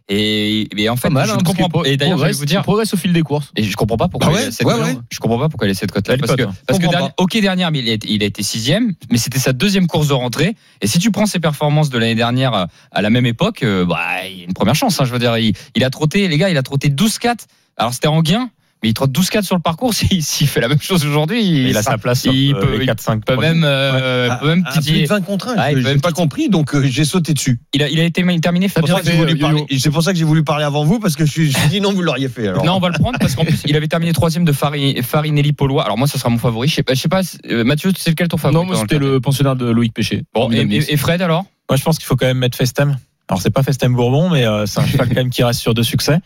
Et, et en fait, mal, je hein, ne comprends pas. Et d'ailleurs, je vais vous dire, il progresse au fil des courses. et je comprends pas pourquoi Ah ouais il a cette Ouais, ouais. Je comprends pas pourquoi il a cette cote là Belle parce que parce que ok dernière, mais il a, été- il a été sixième, mais c'était sa deuxième course de rentrée. Et si tu prends ses performances de l'année dernière euh, à la même époque, euh, bah il y a une première chance. hein, je veux dire, il, il a trotté, les gars, il a trotté 12-4. Alors c'était en gain. Mais il trotte 12-4 sur le parcours. S'il s'il fait la même chose aujourd'hui, il, Il a sera- sa place sur il euh, peut- les il 4-5 peut même, euh, À- peut même à plus titiller. de 20 contre 1. Ouais, il peut j'ai même pas compris, donc euh, j'ai sauté dessus. Il a, il a été terminé. C'est pour, ça que j'ai voulu parler- c'est pour ça que j'ai voulu parler avant vous, parce que je je me suis dit non, vous l'auriez fait. Alors. Non, on va le prendre parce qu'en plus, il avait terminé troisième de Fari- Farinelli Polois. Alors moi, ça sera mon favori. Je sais pas, je sais pas euh, Mathieu, c'est lequel ton favori Non, moi c'était le pensionnaire de Loïc Péché. Bon, et, Fred alors? Moi, je pense qu'il faut quand même mettre Festem. Alors, c'est pas Festem Bourbon, mais euh, c'est un cheval quand même qui reste sur deux succès.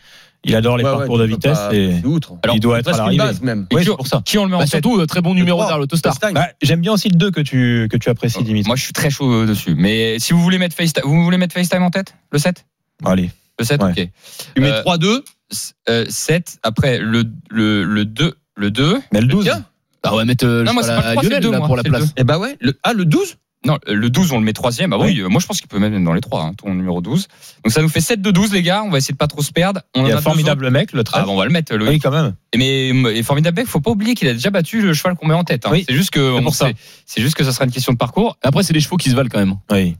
Il adore les Ouais, ouais, parcours de tu peux vitesse pas- et outre. Alors, il doit être à l'arrivée. base même. Et Oui, qui, pour ça. qui on le met en Bah, tête surtout, euh, très bon numéro derrière l'autostar. Bah, J'aime bien aussi le 2 que tu, que tu apprécies, Dimitri. Moi, je suis très chaud euh, dessus. Mais si vous voulez mettre FaceTime, vous voulez mettre FaceTime en tête? Le 7 Allez. Le 7, Ouais. ok. Tu mets Euh, 3-2. S- euh, 7, après le, le, le 2. Le 2. Mais le 12. Tiens. Bah ouais, mettre euh, le Non, moi, pas le à trois, c'est Lionel le deux, là, moi, pour la place. Eh bah ouais. Le, ah, le 12 Non, le 12, on le met troisième. Bah oui, euh, moi je pense qu'il peut même être dans les 3, ton numéro 12. Donc ça nous fait 7 de 12, les gars. On va essayer de pas trop se perdre. On Il y a deux formidable mec, le autres. 13. Ah, bon, on va le mettre, le oui, quand même. Mais et formidable mec, faut pas oublier qu'il a déjà battu le cheval qu'on met en tête. hein. Oui, c'est juste que c'est pour on- ça. c'est- C'est juste que ça sera une question de parcours. Après, c'est des chevaux qui se valent quand même. Oui.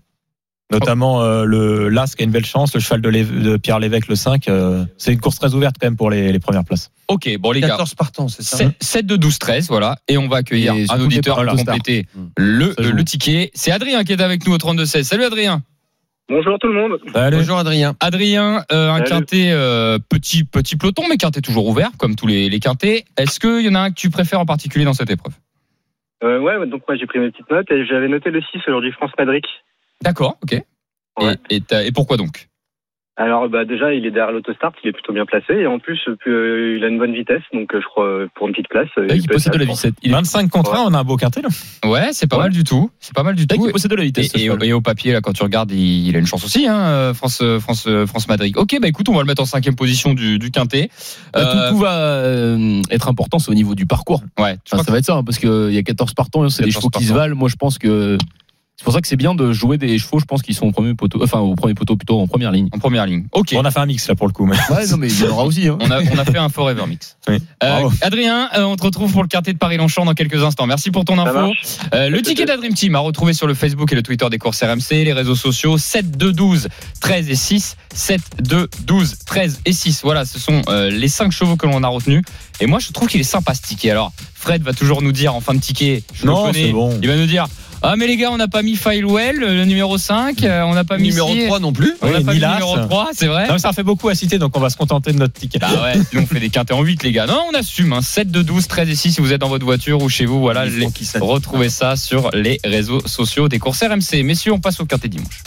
Notamment euh, le Las qui a une belle chance, le cheval de, Lé- de Pierre Lévesque, le 5. euh, c'est une course très ouverte quand même pour les, les premières places. Ok, bon les gars. 14 partants, c'est ça 7, 7 de 12, 13, voilà. Et on va accueillir Et un auditeur pour compléter Mm. le, ticket. C'est Adrien qui est avec nous au 32-16. Salut Adrien. Bonjour tout le monde. Allez. Bonjour Adrien. Adrien, euh, un Salut. quintet euh, petit, petit peloton, mais quintet toujours ouvert, comme tous les, les quintets. Est-ce qu'il y en a un que tu préfères en particulier dans cette épreuve? Euh, ouais, donc moi j'ai pris mes petites notes et j'avais noté le 6 aujourd'hui, France Madric. D'accord, ok. Ouais. Et, et t'as- et pourquoi donc? Alors bah déjà il est derrière l'autostart, il est plutôt bien placé et en plus euh, il a une bonne vitesse, donc euh, je crois euh, pour une petite place. Ah, il possède de la vitesse. Il est- 25 contre 1, on a un beau quintet là. Ouais, c'est pas Ouais. mal du tout. C'est pas mal du tout. il possède de la Et, vitesse. et- au papier, là, quand tu regardes, il, il a une chance aussi, hein, France, France, France Madrid. Ok, bah écoute, on va le mettre en cinquième position du, du quintet. Bah, tout- Euh, tout, va euh, être important, c'est au niveau du parcours. ouais, Enfin, ça va être ça, hein, parce qu'il y a 14 partants, c'est des 14 chevaux qui se valent. Moi, je pense que c'est pour ça que c'est bien de jouer des chevaux, je pense, qui sont au premier poteau, enfin, au premier poteau plutôt en première ligne. en première ligne. Ok. Bon, on a fait un mix là pour le coup. Mais... Ouais, non, mais il y en aura aussi. Hein. On a, on a fait un forever mix. Oui. Euh. Adrien, euh, on te retrouve pour le quartier de Paris-Longchamp dans quelques instants. Merci pour ton info. Euh, le ticket d'Adream Team à retrouver sur le Facebook et le Twitter des courses RMC, les réseaux sociaux 7, 2, 12, 13 et 6. 7, 2, 12, 13 et 6. Voilà, ce sont euh, les 5 chevaux que l'on a retenus. Et moi, je trouve qu'il est sympa ce ticket. Alors, Fred va toujours nous dire en fin de ticket, je Non, le connais, c'est bon. il va nous dire Ah, mais les gars, on n'a pas mis Filewell, le numéro 5, euh, on n'a pas mis Numéro ci, 3 non plus. On n'a Oui, pas mis numéro 3, c'est vrai Non, mais ça fait beaucoup à citer, donc on va se contenter de notre ticket. ah ouais, sinon on fait des quintés en 8 les gars. Non, on assume, hein. 7 de 12, 13 et 6 si vous êtes dans votre voiture ou chez vous. Voilà, les- retrouvez ça sur les réseaux sociaux des courses RMC. Messieurs, on passe au quintet dimanche.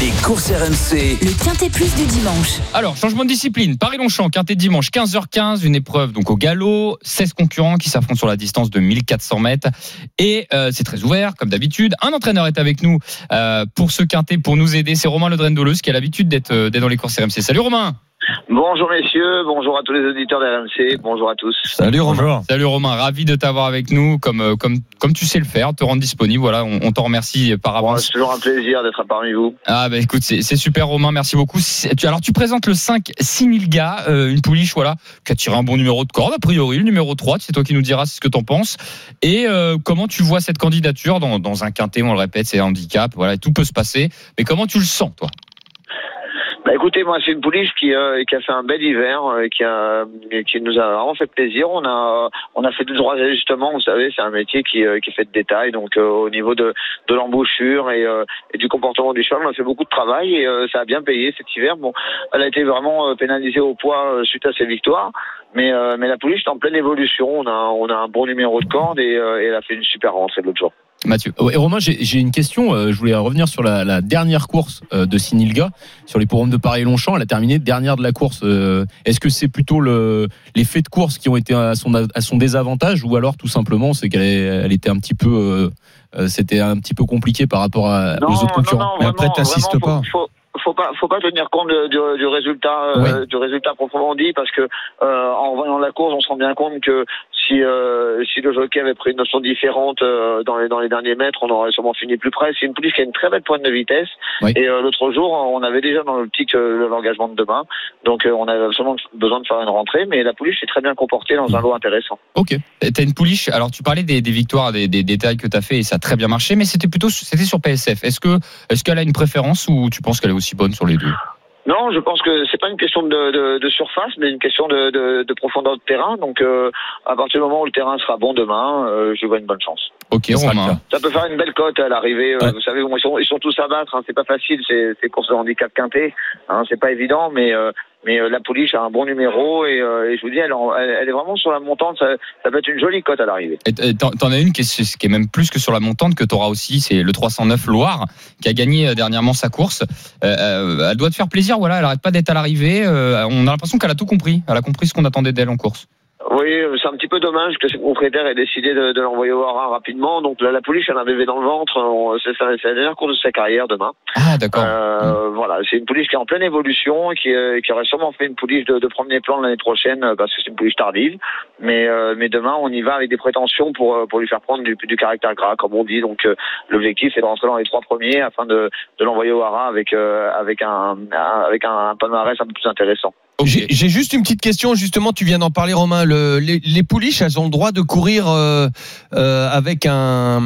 Les courses RMC. Le Quintet Plus du dimanche. Alors, changement de discipline. Paris-Longchamp, quintet dimanche, 15h15, une épreuve donc au galop, 16 concurrents qui s'affrontent sur la distance de 1400 mètres. Et euh, c'est très ouvert, comme d'habitude. Un entraîneur est avec nous euh, pour ce quintet, pour nous aider. C'est Romain Ledren-Doleuse qui a l'habitude d'être euh, d'être dans les courses RMC. Salut Romain Bonjour messieurs, bonjour à tous les auditeurs d'RMC, bonjour à tous. Salut Romain. Bonjour. Salut Romain, ravi de t'avoir avec nous, comme, euh, comme, comme tu sais le faire, te rendre disponible. Voilà, on, on t'en remercie par Bon, avance. c'est toujours un plaisir d'être parmi vous. Ah bah écoute, c'est c'est super Romain, merci beaucoup. C'est- tu- Alors tu présentes le 5 6000 gars, euh, une pouliche voilà, qui a tiré un bon numéro de corde a priori, le numéro 3, c'est toi qui nous diras ce que t'en penses. Et euh, comment tu vois cette candidature dans, dans un quintet, on le répète, c'est un handicap, voilà, tout peut se passer. Mais comment tu le sens toi? Bah écoutez, moi c'est une pouliche qui, euh, qui a fait un bel hiver, euh, qui, a, qui nous a vraiment fait plaisir. On a, on a fait deux trois ajustements, vous savez, c'est un métier qui, euh, qui fait de détails, donc euh, au niveau de, de l'embouchure et, euh, et du comportement du cheval, on a fait beaucoup de travail et euh, ça a bien payé cet hiver. Bon, elle a été vraiment pénalisée au poids suite à ses victoires, mais, mais la pouliche est en pleine évolution. On a, on a un bon numéro de corde et, et elle a fait une super rentrée l'autre jour. Mathieu Ouais, et Romain, j'ai une question. euh, Je voulais revenir sur la, la dernière course euh, de Sinilga, sur les forums de Paris-Longchamp. Elle a terminé dernière de la course. Euh, Est-ce que c'est plutôt le, les faits de course qui ont été à son, à son désavantage, ou alors tout simplement c'est qu'elle elle était un petit peu, euh, c'était un petit peu compliqué par rapport à, aux autres concurrents? Mais après, t'assistes pas. Faut, faut, faut pas, faut pas tenir compte de- du, du résultat, euh, du résultat proprement dit, parce que euh, en voyant la course, on se rend bien compte que si euh, si le jockey avait pris une notion différente euh, dans les dans les derniers mètres, on aurait sûrement fini plus près. C'est une pouliche qui a une très belle pointe de vitesse. Oui. Et euh, l'autre jour, on avait déjà dans l'optique l'engagement de demain, donc on avait absolument besoin de faire une rentrée. Mais la pouliche s'est très bien comportée dans un lot intéressant. Ok. T'as une pouliche. Alors, tu parlais des, des victoires, des, des détails que tu as fait et ça a très bien marché, mais c'était plutôt c'était sur PSF. Est-ce que est-ce qu'elle a une préférence ou tu penses qu'elle est aussi bonne sur les deux? Non, je pense que c'est pas une question de, de, surface, mais une question de, de, de profondeur de terrain. Donc, euh, à partir du moment où le terrain sera bon demain, euh, je vois une bonne chance. Ok, Romain. Ça peut faire une belle cote à l'arrivée. euh, Ouais. Vous savez, bon, ils sont, ils sont tous à battre. Hein, c'est pas facile. C'est, c'est course de handicap quinté. Hein, c'est pas évident, mais euh, mais euh, la pouliche a un bon numéro et, euh, et je vous dis, elle, en- elle, elle est vraiment sur la montante. Ça, ça peut être une jolie cote à l'arrivée. T'en t'en as une qui est, qui est même plus que sur la montante que tu auras aussi, c'est le 309 Loire qui a gagné dernièrement sa course. Elle doit te faire plaisir, voilà, elle arrête pas d'être à l'arrivée. euh, on a l'impression qu'elle a tout compris, elle a compris ce qu'on attendait d'elle en course. Oui, c'est un petit peu dommage que ses propriétaires aient décidé de, de l'envoyer au haras rapidement. Donc la, la pouliche, elle a un bébé dans le ventre. C'est, la dernière course de sa carrière demain. Ah d'accord. Euh, Voilà, c'est une pouliche qui est en pleine évolution, qui, euh, qui aurait sûrement fait une pouliche de, de premier plan l'année prochaine euh, parce que c'est une pouliche tardive. Mais, euh, mais demain, on y va avec des prétentions pour, euh, pour lui faire prendre du, du caractère gras, comme on dit. Donc euh, l'objectif, c'est de rentrer dans les trois premiers afin de, de l'envoyer au Hara avec, euh, avec, un, un- avec un palmarès un peu plus intéressant. Ok. J'ai j'ai juste une petite question, justement, tu viens d'en parler, Romain. Le- les, les pouliches, elles ont le droit de courir euh, euh, avec un,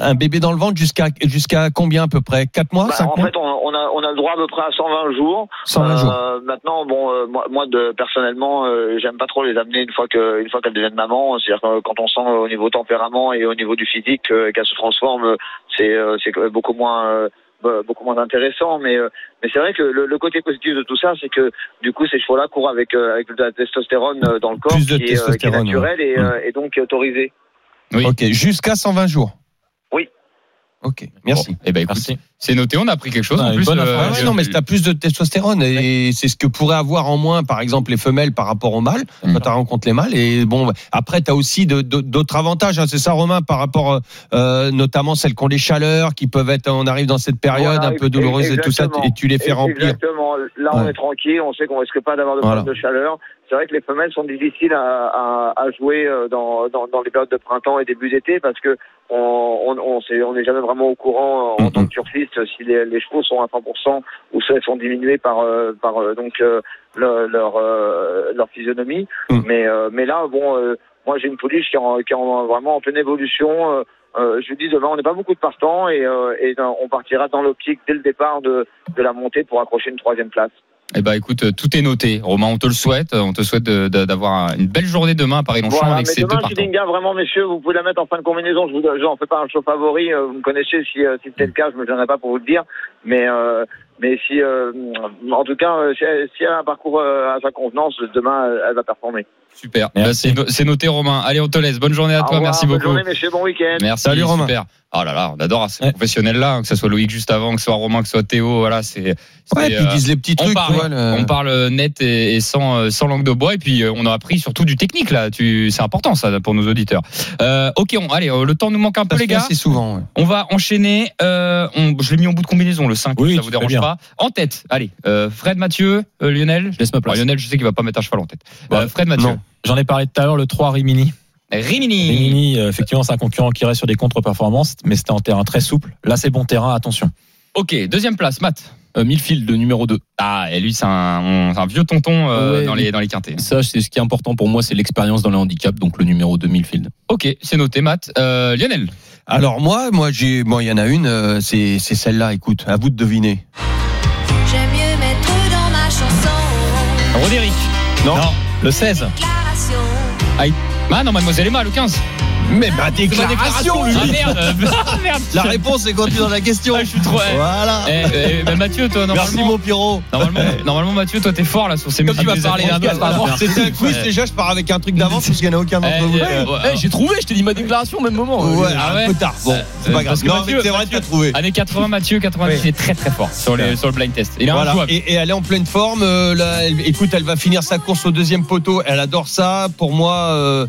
un bébé dans le ventre jusqu'à jusqu'à combien à peu près? 4 mois Bah, 5 en mois? fait, on, on a, on a le droit à peu près à 120 jours. 120 jours. Euh, maintenant, bon, euh, moi, moi, de, personnellement, euh, j'aime pas trop les amener une fois que, une fois qu'elles deviennent maman. C'est-à-dire que quand on sent au niveau tempérament et au niveau du physique euh, qu'elles se transforment, c'est, euh, c'est beaucoup moins. Bah, beaucoup moins intéressant mais euh, mais c'est vrai que le, le côté positif de tout ça c'est que du coup ces chevaux là courent avec euh, avec de la testostérone euh, dans le corps Plus de qui, est, qui est naturelle et, ouais. euh, et donc autorisée Oui. Ok, jusqu'à 120 jours. Ok, merci. Bon, eh ben écoute, Merci. c'est noté, on a appris quelque chose. Ah, en une plus, bonne euh. Ah ouais, non, mais tu as plus de testostérone et c'est ce que pourraient avoir en moins, par exemple, les femelles par rapport aux mâles, Mm. quand tu rencontres les mâles. Et bon, après, tu as aussi d'autres avantages, hein, c'est ça, Romain, par rapport euh, notamment celles qui ont des chaleurs, qui peuvent être, on arrive dans cette période Voilà, un peu douloureuse et tout ça, et tu les fais remplir. Exactement. Là, on Ouais. est tranquille, on sait qu'on risque pas d'avoir de Voilà. problème de chaleur. C'est vrai que les femelles sont difficiles à, à, à jouer euh, dans, dans, dans les périodes de printemps et début d'été parce que on on on on n'est jamais vraiment au courant euh, en tant que turfiste si les, les chevaux sont à 100% ou si elles sont diminuées par euh, par donc le- leur euh, leur physionomie. Mhm. Mais mais là bon moi j'ai une pouliche qui est, en, qui est en- vraiment en pleine évolution. euh, je vous dis demain on n'est pas beaucoup de partants et, euh, et on partira dans l'optique dès le départ de, de la montée pour accrocher une troisième place. Eh ben écoute, euh, tout est noté. Romain, on te le souhaite. On te souhaite d'avoir une belle journée demain à Paris-Longchamp Voilà, avec ces deux demain, partants. Chidinga, vraiment, messieurs, vous pouvez la mettre en fin de combinaison. Je vous j'en fais pas un show favori. euh, Vous me connaissez. Si, euh, si c'était le cas, je me gênerais pas pour vous le dire. Mais, euh, mais si, euh, en tout cas, euh, si, elle- si elle a un parcours euh, à sa convenance, demain, elle va performer. Super. Bah, c'est no- c'est noté, Romain. Allez, on te laisse. Bonne journée à Au toi. revoir, Merci bonne beaucoup. journée, messieurs. Bon week-end. Merci, Salut, Romain. super. Oh là là, on adore ces Ouais. professionnels-là, hein, que ce soit Loïc juste avant, que ce soit Romain, que ce soit Théo. Voilà, c'est. Ouais, euh, ils disent les petits on trucs, parle, tu vois. le- on parle net et, et sans, euh, sans langue de bois. Et puis, euh, on a appris surtout du technique, là. C'est important, ça, pour nos auditeurs. Euh, ok, on, allez, le temps nous manque un peu, les gars. souvent. ouais. On va enchaîner. Euh, on- je l'ai mis en bout de combinaison, le 5. Oui, ça vous dérange bien. pas. En tête, allez. euh, Fred, Mathieu, euh, Lionel. Je laisse ma Alors, place. Lionel, je sais qu'il va pas mettre un cheval en tête. Euh, Ouais. Fred, Mathieu. Non. J'en ai parlé tout à l'heure, le 3 Rimini. Rimini. Rimini, euh, effectivement, c'est un concurrent qui reste sur des contre-performances, mais c'était en terrain très souple. Là, c'est bon terrain, attention. Ok, deuxième place, Matt. Euh, Millfield, le numéro 2. Ah, et lui, c'est un, on- c'est un vieux tonton euh, Ouais, dans, les, dans les quintés. Ça, c'est ce qui est important pour moi, c'est l'expérience dans le handicap, donc le numéro 2 Millfield. Ok, c'est noté, Matt. Euh, Lionel. Alors moi, moi j'ai, bon, il y en a une, euh, c'est c'est celle-là. Écoute, à vous de deviner. J'aime mieux mettre dans ma chanson Rodérick. Non. Le 16. déclaration. Ah non, Mademoiselle Emma, le 15. Mais ma C'est ma déclaration, lui. Ah merde. Ah, merde. La réponse est contenue dans la question. Ah, je suis trop. eh. Voilà. Eh, eh, bah, Mathieu, toi, Merci normalement, mon Pierrot. normalement, normalement, Mathieu, toi, t'es fort là sur ces Comme tu 90. autre, C'était un quiz déjà, je pars avec un truc d'avance parce qu'il n'y en a aucun d'entre Eh, vous. eh, Euh, Eh, j'ai trouvé, je t'ai dit ma déclaration au même moment. Ouais, Ah un ouais peu tard. Bon, c'est Euh, pas grave. Non, mais c'est vrai, t'as trouvé. Années 80, Mathieu, 90, il est très très fort sur, le blind test. Il est Voilà. injouable. Et, elle est en pleine forme. euh, écoute, elle va finir sa course au deuxième poteau. Elle adore ça. Pour moi,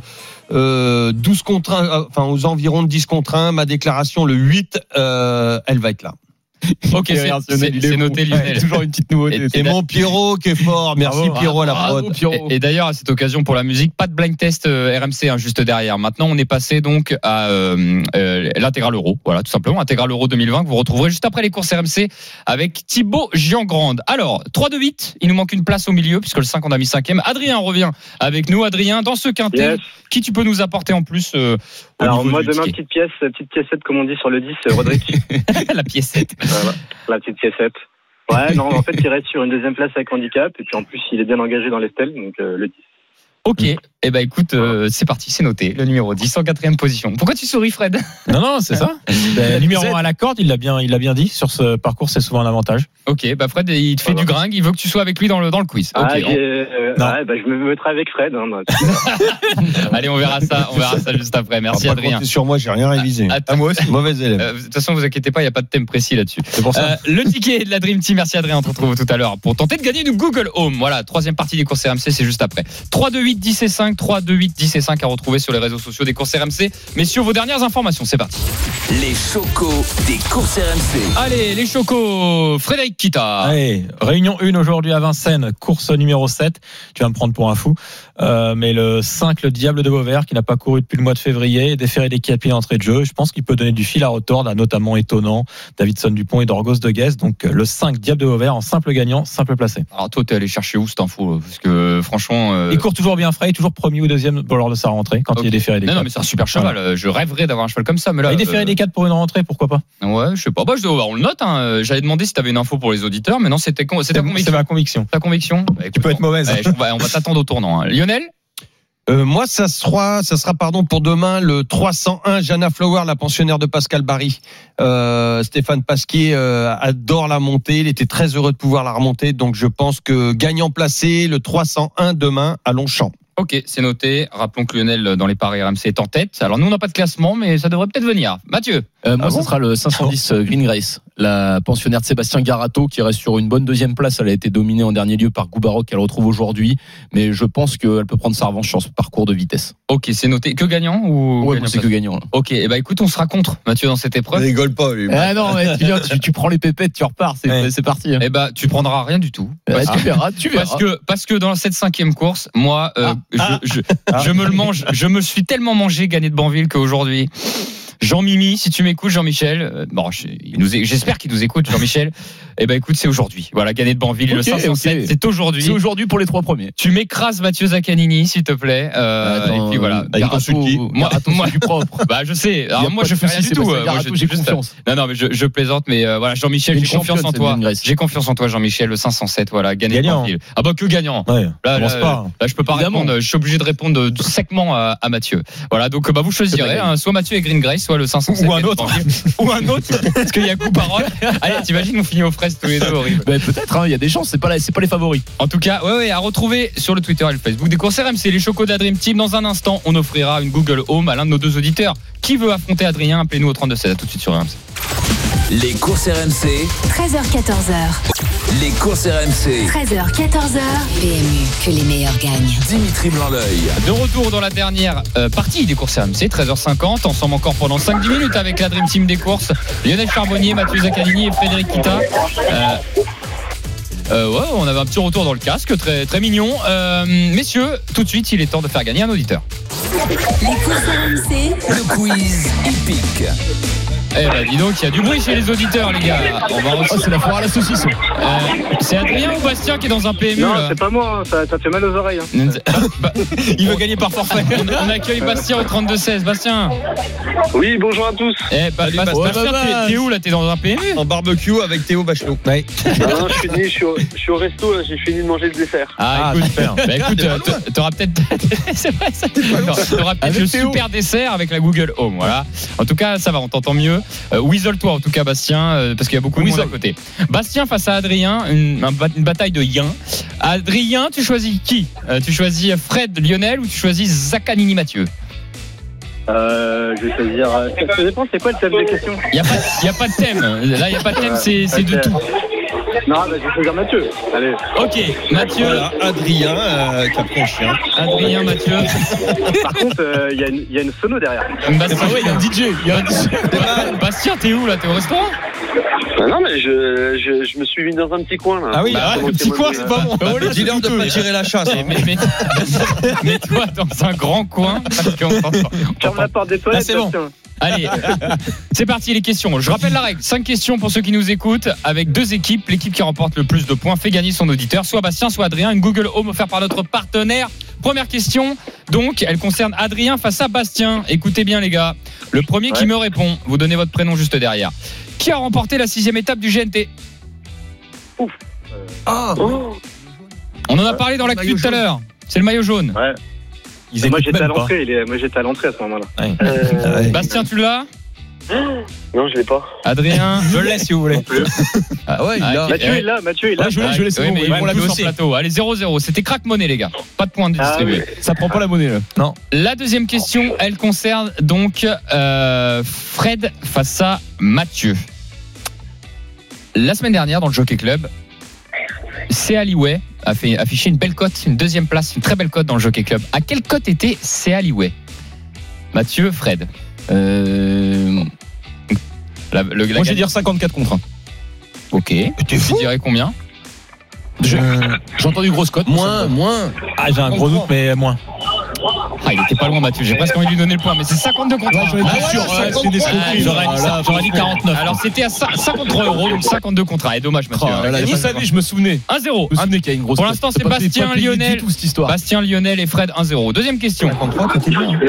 euh, euh, 12 contre 1, euh, enfin aux environs de 10 contre 1, ma déclaration le 8, euh, elle va être là. Ok, c'est- noté, Lionel. Toujours une petite nouveauté. Et- Et mon Pierrot qui est fort. Merci Bravo, Pierrot à la prod. Et, et d'ailleurs, à cette occasion pour la musique, pas de blind test euh, RMC hein, juste derrière. Maintenant, on est passé donc à euh, euh, l'intégral euro. Voilà, tout simplement, intégral euro 2020 que vous retrouverez juste après les courses RMC avec Thibaut Giangrande. Alors, 3 de 8, il nous manque une place au milieu puisque le 5 on a mis 5 Adrien revient avec nous. Adrien, dans ce quintet, Yes. qui tu peux nous apporter en plus Alors moi demain petite pièce, petite piécette comme on dit sur le 10, euh, Roderick. La piécette. La petite piécette. Ouais, non, en fait, il reste sur une deuxième place avec handicap. Et puis en plus, il est bien engagé dans les stèles. Donc euh, le 10. Ok, eh ben écoute, euh, c'est parti, c'est noté. Le numéro 10 en quatrième position. Pourquoi tu souris, Fred? Non, non, c'est ça. Ben, numéro 1 à la corde, il l'a bien, il l'a bien dit. Sur ce parcours, c'est souvent un avantage. Ok, bah Fred, il te fait du gringue, il veut que tu sois avec lui dans le, dans le quiz. Ok, ah, on- euh, ouais, bah, je me mettrai avec Fred. Hein. Allez, on verra ça, on verra ça juste après. Merci Adrien. sur moi, j'ai rien révisé. Attends. Ah, moi aussi. Mauvais élève. Euh, De toute façon, vous inquiétez pas, il n'y a pas de thème précis là-dessus. C'est pour ça. Euh, le ticket de la Dream Team, merci Adrien, on te retrouve tout à l'heure pour tenter de gagner du Google Home. Voilà, troisième partie des courses RMC, c'est juste après. 3, 2, 8, 10 et 5, 3, 2, 8, 10 et 5 à retrouver sur les réseaux sociaux des courses RMC. Messieurs, vos dernières informations, c'est parti. Les chocos des courses RMC. Allez, les chocos, Frédéric Kita. Allez, réunion 1 aujourd'hui à Vincennes, course numéro 7. Tu vas me prendre pour un fou. Euh, mais le 5, le Diable de Vauvert, qui n'a pas couru depuis le mois de février, est déféré des capis d'entrée de jeu. Je pense qu'il peut donner du fil à retordre, à notamment étonnant Davidson Dupont et Dorgos de Guest. Donc euh, le 5, Diable de Vauvert, en simple gagnant, simple placé. Alors toi, t'es allé chercher où cette info Parce que franchement... euh, Il court toujours bien frais, toujours premier ou deuxième lors de sa rentrée, quand il est déféré des Non, non, quatre. mais c'est un super cheval. Euh, Je rêverais d'avoir un cheval comme ça. Mais là, il est déféré euh, des 4 pour une rentrée, pourquoi pas? Ouais, je sais pas. Bah, je on le note. Hein. J'avais demandé si tu avais une info pour les auditeurs, mais non, c'était con- ma conviction. Ta conviction Bah, écoute, Tu peux être mauvaise. on va t'attendre au tournant. hein. Lionel Euh, moi, ça sera, ça sera pardon pour demain le 301 Jana Flower, la pensionnaire de Pascal Barry. Euh, Stéphane Pasquier euh, adore la montée. Il était très heureux de pouvoir la remonter. Donc, je pense que gagnant placé le 301 demain à Longchamp. Ok, c'est noté. Rappelons que Lionel, euh, dans les paris RMC, est en tête. Alors, nous, on n'a pas de classement, mais ça devrait peut-être venir. Mathieu Euh, moi, Ah ce bon sera le 510 euh, Green Grace, la pensionnaire de Sébastien Garato, qui reste sur une bonne deuxième place. Elle a été dominée en dernier lieu par Goubarok, qu'elle retrouve aujourd'hui. Mais je pense qu'elle peut prendre sa revanche sur ce parcours de vitesse. Ok, c'est noté. Que gagnant ou Ouais, c'est que gagnant. là. Ok, et bah écoute, on sera contre Mathieu dans cette épreuve. rigole pas, lui. Ah non, mais tu, viens, tu, tu prends les pépettes, tu repars, c'est Ouais. c'est parti. hein. Et bah, tu prendras rien du tout. Ouais, Parce tu verras, tu verras. Parce que, parce que dans cette cinquième course, moi, euh, Ah. Je, je, je me le mange, je me suis tellement mangé gagné de Banville qu'aujourd'hui, Jean-Mimi, si tu m'écoutes, Jean-Michel, euh, bon, j'espère qu'il nous écoute, Jean-Michel. Eh ben, écoute, c'est aujourd'hui. Voilà, gagné de Banville, le Ok, 507, ok. c'est aujourd'hui. C'est aujourd'hui pour les trois premiers. Tu m'écrases Mathieu Zaccanini, s'il te plaît. Euh, Attends, et puis voilà. euh, Garato. Moi- du propre. Bah, je sais. Alors, moi, je fais rien du tout. Euh, j'ai juste- confiance. Non, non, mais je, je plaisante, mais euh, voilà, Jean-Michel, j'ai confiance en toi. J'ai confiance en toi, Jean-Michel, le 507, voilà, gagné de. Banville. Ah bah, que gagnant. Ouais, Là, là, pas. là, je peux pas Évidemment. répondre. Je suis obligé de répondre euh, secement à, à Mathieu. Voilà, donc bah, vous choisirez, hein, soit Mathieu et Green Grace, soit le 507. Ou un autre. ou un autre. Parce qu'il y a coup parole. Allez, t'imagines, on finit aux fraises tous les deux, horrible. Ben, Peut-être, hein, il y a des chances, c'est pas, la- c'est pas les favoris. En tout cas, ouais, ouais, à retrouver sur le Twitter et le Facebook des courses RMC, les chocos de la Dream Team. Dans un instant, on offrira une Google Home à l'un de nos deux auditeurs. Qui veut affronter Adrien? Appelez-nous au 32 À tout de suite sur RMC. Les courses RMC. 13h14h. Les courses RMC. 13h14h. PMU, que les meilleurs gagnent. Dimitri Blanc-L'œil. De retour dans la dernière euh, partie des courses RMC, 13h50. Ensemble encore pendant 5-10 minutes avec la Dream Team des courses. Lionel Charbonnier, Mathieu Zaccanini et Frédéric Kita. Euh, euh, ouais, on avait un petit retour dans le casque, très, très mignon. Euh, messieurs, tout de suite, il est temps de faire gagner un auditeur. Les courses RMC, Le quiz hippique. Eh ben, dis donc, il y a du bruit chez les auditeurs, les gars. On va Oh, c'est la foire à la saucisson. Euh, c'est Adrien ou Bastien qui est dans un PMU Non, c'est pas moi, hein, ça, ça fait mal aux oreilles. hein. Bah, Il veut gagner par forfait. on, on accueille Bastien au 32-16. Bastien Oui, bonjour à tous. Eh, bah, Bas- Oh, Bastien, bah, bah. t'es- où là? T'es dans un PMU En barbecue avec Théo Bachelot. Ouais. Ah non, je suis je suis au, je suis au resto, là, j'ai fini de manger le dessert. Ah, Ah, écoute, super. bah, écoute, euh, t'auras peut-être, c'est vrai, ça. T'auras peut-être le super dessert avec la Google Home, voilà. En tout cas, ça va, on t'entend mieux. Euh, Whistle-toi, en tout cas, Bastien, euh, parce qu'il y a beaucoup de monde à côté. Bastien face à Adrien, une, un ba- une bataille de yin. Adrien, tu choisis qui? Euh, Tu choisis Fred Lionel ou tu choisis Zaccanini Mathieu? Euh, je vais choisir. Ça, ça dépend, c'est quoi le thème des questions? Il n'y a, a pas de thème. Là, il n'y a pas de thème, c'est de tout. Non, bah, je vais choisir Mathieu. Allez. Ok, Mathieu, Voilà, Adrien euh, qui a pris un chien. Adrien, Mathieu. Par contre, euh, il y, a une- il y a une sono derrière. Bastien, Ah ouais, il y a un DJ. Il y a un DJ. Ba- Bastien, t'es où là? T'es au restaurant? Ah non, mais je, je, je me suis mis dans un petit coin, là. Ah oui, Bah, ah, le petit c'est coin, c'est pas bon. Le dealer de pas tirer la chasse. hein. Mais, mais, mais- mets-toi dans un grand coin parce qu'on t'entend- on Ferme la porte des toilettes, c'est bon. Allez, c'est parti les questions. Je rappelle la règle. Cinq questions pour ceux qui nous écoutent avec deux équipes. L'équipe qui remporte le plus de points fait gagner son auditeur, soit Bastien, soit Adrien. Une Google Home offerte par notre partenaire. Première question, donc, elle concerne Adrien face à Bastien. Écoutez bien les gars. Le premier qui me répond, vous donnez votre prénom juste derrière. Qui a remporté la sixième étape du GNT Ah On en a parlé dans l'actu tout à l'heure. C'est le maillot jaune. Ouais. Ils moi j'étais à l'entrée, il est- moi j'étais à l'entrée à ce moment-là. Euh, Bastien, tu l'as? Non, je l'ai pas. Adrien? Je le laisse si vous voulez. Ah ouais, il Ah. Mathieu est là, Mathieu est là. Ouais, je l'ai, je l'ai, c'est Ouais, bon, mais ouais, ils on vont l'a la plateau. Allez, 0-0. C'était crack monnaie, les gars. Pas de points Ah, distribués. oui. Ça prend pas la monnaie là. La deuxième question, elle concerne donc euh, Fred face à Mathieu. La semaine dernière, dans le Jockey Club, C. Aliway a fait affiché une belle cote, une deuxième place, une très belle cote dans le Jockey Club. À quelle cote était C. Aliway Mathieu, Fred. Euh, La- le- la moi, je vais gagne- dire 54 contre 1. Ok. Tu dirais combien? Je- J'ai entendu grosse cote. Moins, moins. Ah, j'ai un gros doute, mais moins. Ah, il était pas loin, Mathieu. J'ai presque envie de lui donner le point, mais c'est 52 contre un. j'en étais Ah, sûr, voilà, ouais, 53. c'est des escroqueries. J'aurais dit, Ah, ça- là, j'aurais dit 49. Alors c'était à cin- 53 euros, donc 52 contre 1. Et dommage, Mathieu. Oh, là là, je me souvenais. 1-0. Je me souvenais qu'il y a une grosse Pour l'instant, c'est Bastien, Lionel. Bastien, Lionel et Fred 1-0. Deuxième question. 53, t'étais bien.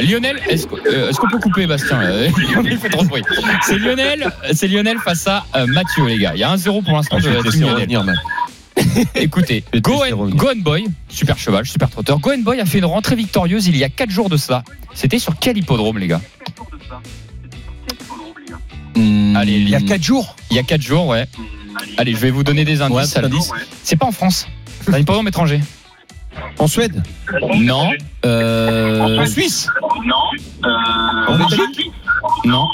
Lionel, est-ce euh, est-ce qu'on peut couper Bastien Il fait trop de bruit. C'est Lionel, c'est Lionel face à euh, Mathieu, les gars. Il y a 1-0 pour l'instant Ah, je de Lionel. Écoutez, Go laisser and, revenir. Go and Boy, super cheval, super trotteur. Go and Boy a fait une rentrée victorieuse il y a 4 jours de cela. C'était sur quel hippodrome, les gars Hmm, Allez, Il y a 4 jours. Il y a 4 jours, ouais. Allez, je vais vous donner des indices. Ouais, indice. C'est pas en France. C'est un hippodrome étranger. En Suède. Non. Euh, En Suisse. En Belgique Non.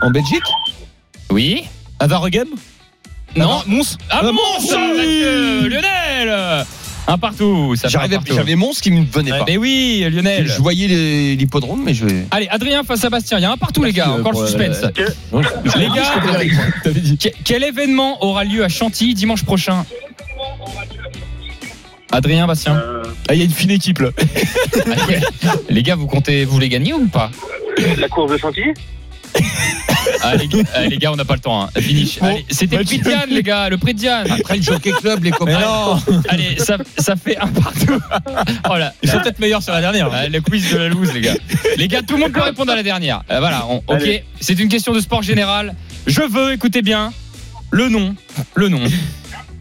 En Belgique. Oui. à Varegem Non. Mons Ah, Ah, Mons, Mathieu, Lionel Un partout, ça J'arrivais, partout. j'avais Mons qui me venait pas. Mais oui, Lionel. Je voyais les- l'hippodrome, mais je. Allez, Adrien face à Bastien. Il y a un partout, les gars. euh, Encore le pour, suspense. euh, Les gars, que- quel événement aura lieu à Chantilly dimanche prochain? Adrien, Bastien. Ah, il y a une fine équipe là. les gars, vous comptez, vous les gagnez ou pas? La course de Chantilly? Ah, les, gars, ah, les gars, on n'a pas le temps. Hein. Finish. Bon, Allez, C'était le prix de Mathieu. Diane, les gars. Le prix de Diane. Après le Jockey Club, les copains. Allez, ça, ça fait un partout. Oh là, Ils sont peut-être meilleurs sur la dernière. Ah, le quiz de la loose, les gars. Les gars, tout le monde peut répondre à la dernière. Euh, voilà, on- ok. Allez. C'est une question de sport général. Je veux, écoutez bien, le nom, le nom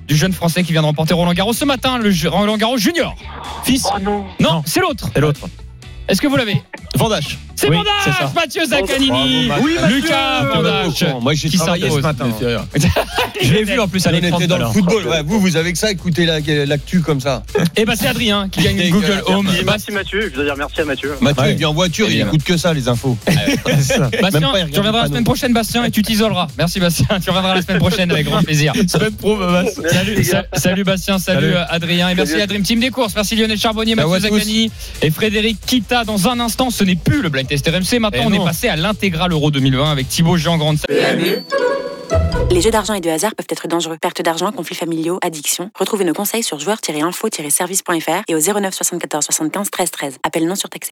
du jeune Français qui vient de remporter Roland Garros ce matin, le Roland Garros Junior. Fils. Oh non Non, c'est l'autre. C'est l'autre. Est-ce que vous l'avez? Vendache. C'est Oui. Mathieu Zaccanini. Bravo, oui. Lucas. Moi, j'ai Qui travaillé ce matin. Je l'ai vu en plus à On l'écran. dans le football. Ouais, vous, vous avez que ça, écoutez la- l'actu comme ça. Et bah c'est Adrien qui gagne Google. Home. Merci, Mathieu, je veux dire merci à Mathieu. Mathieu, Ouais. il vient en voiture, il écoute que ça, les infos. Bastien, Même pas, il tu reviendras la semaine prochaine, Bastien, et tu t'isoleras. Merci, Bastien. Tu reviendras la semaine prochaine avec grand plaisir. Semaine pro, Babas. Salut, sa- salut Bastien, salut, euh, Adrien et merci à Dream Team des courses. Merci Lionel Charbonnier, Mathieu à tous. Zaccani et Frédéric Kita. Dans un instant, ce n'est plus le blind test RMC. Maintenant, Eh on est passé à l'intégral Euro 2020 avec Thibaut Jean Grande. Les jeux d'argent et de hasard peuvent être dangereux. Perte d'argent, conflits familiaux, addiction. Retrouvez nos conseils sur joueurs-info-service.fr et au 09 74 75 13 13. Appel non surtaxé.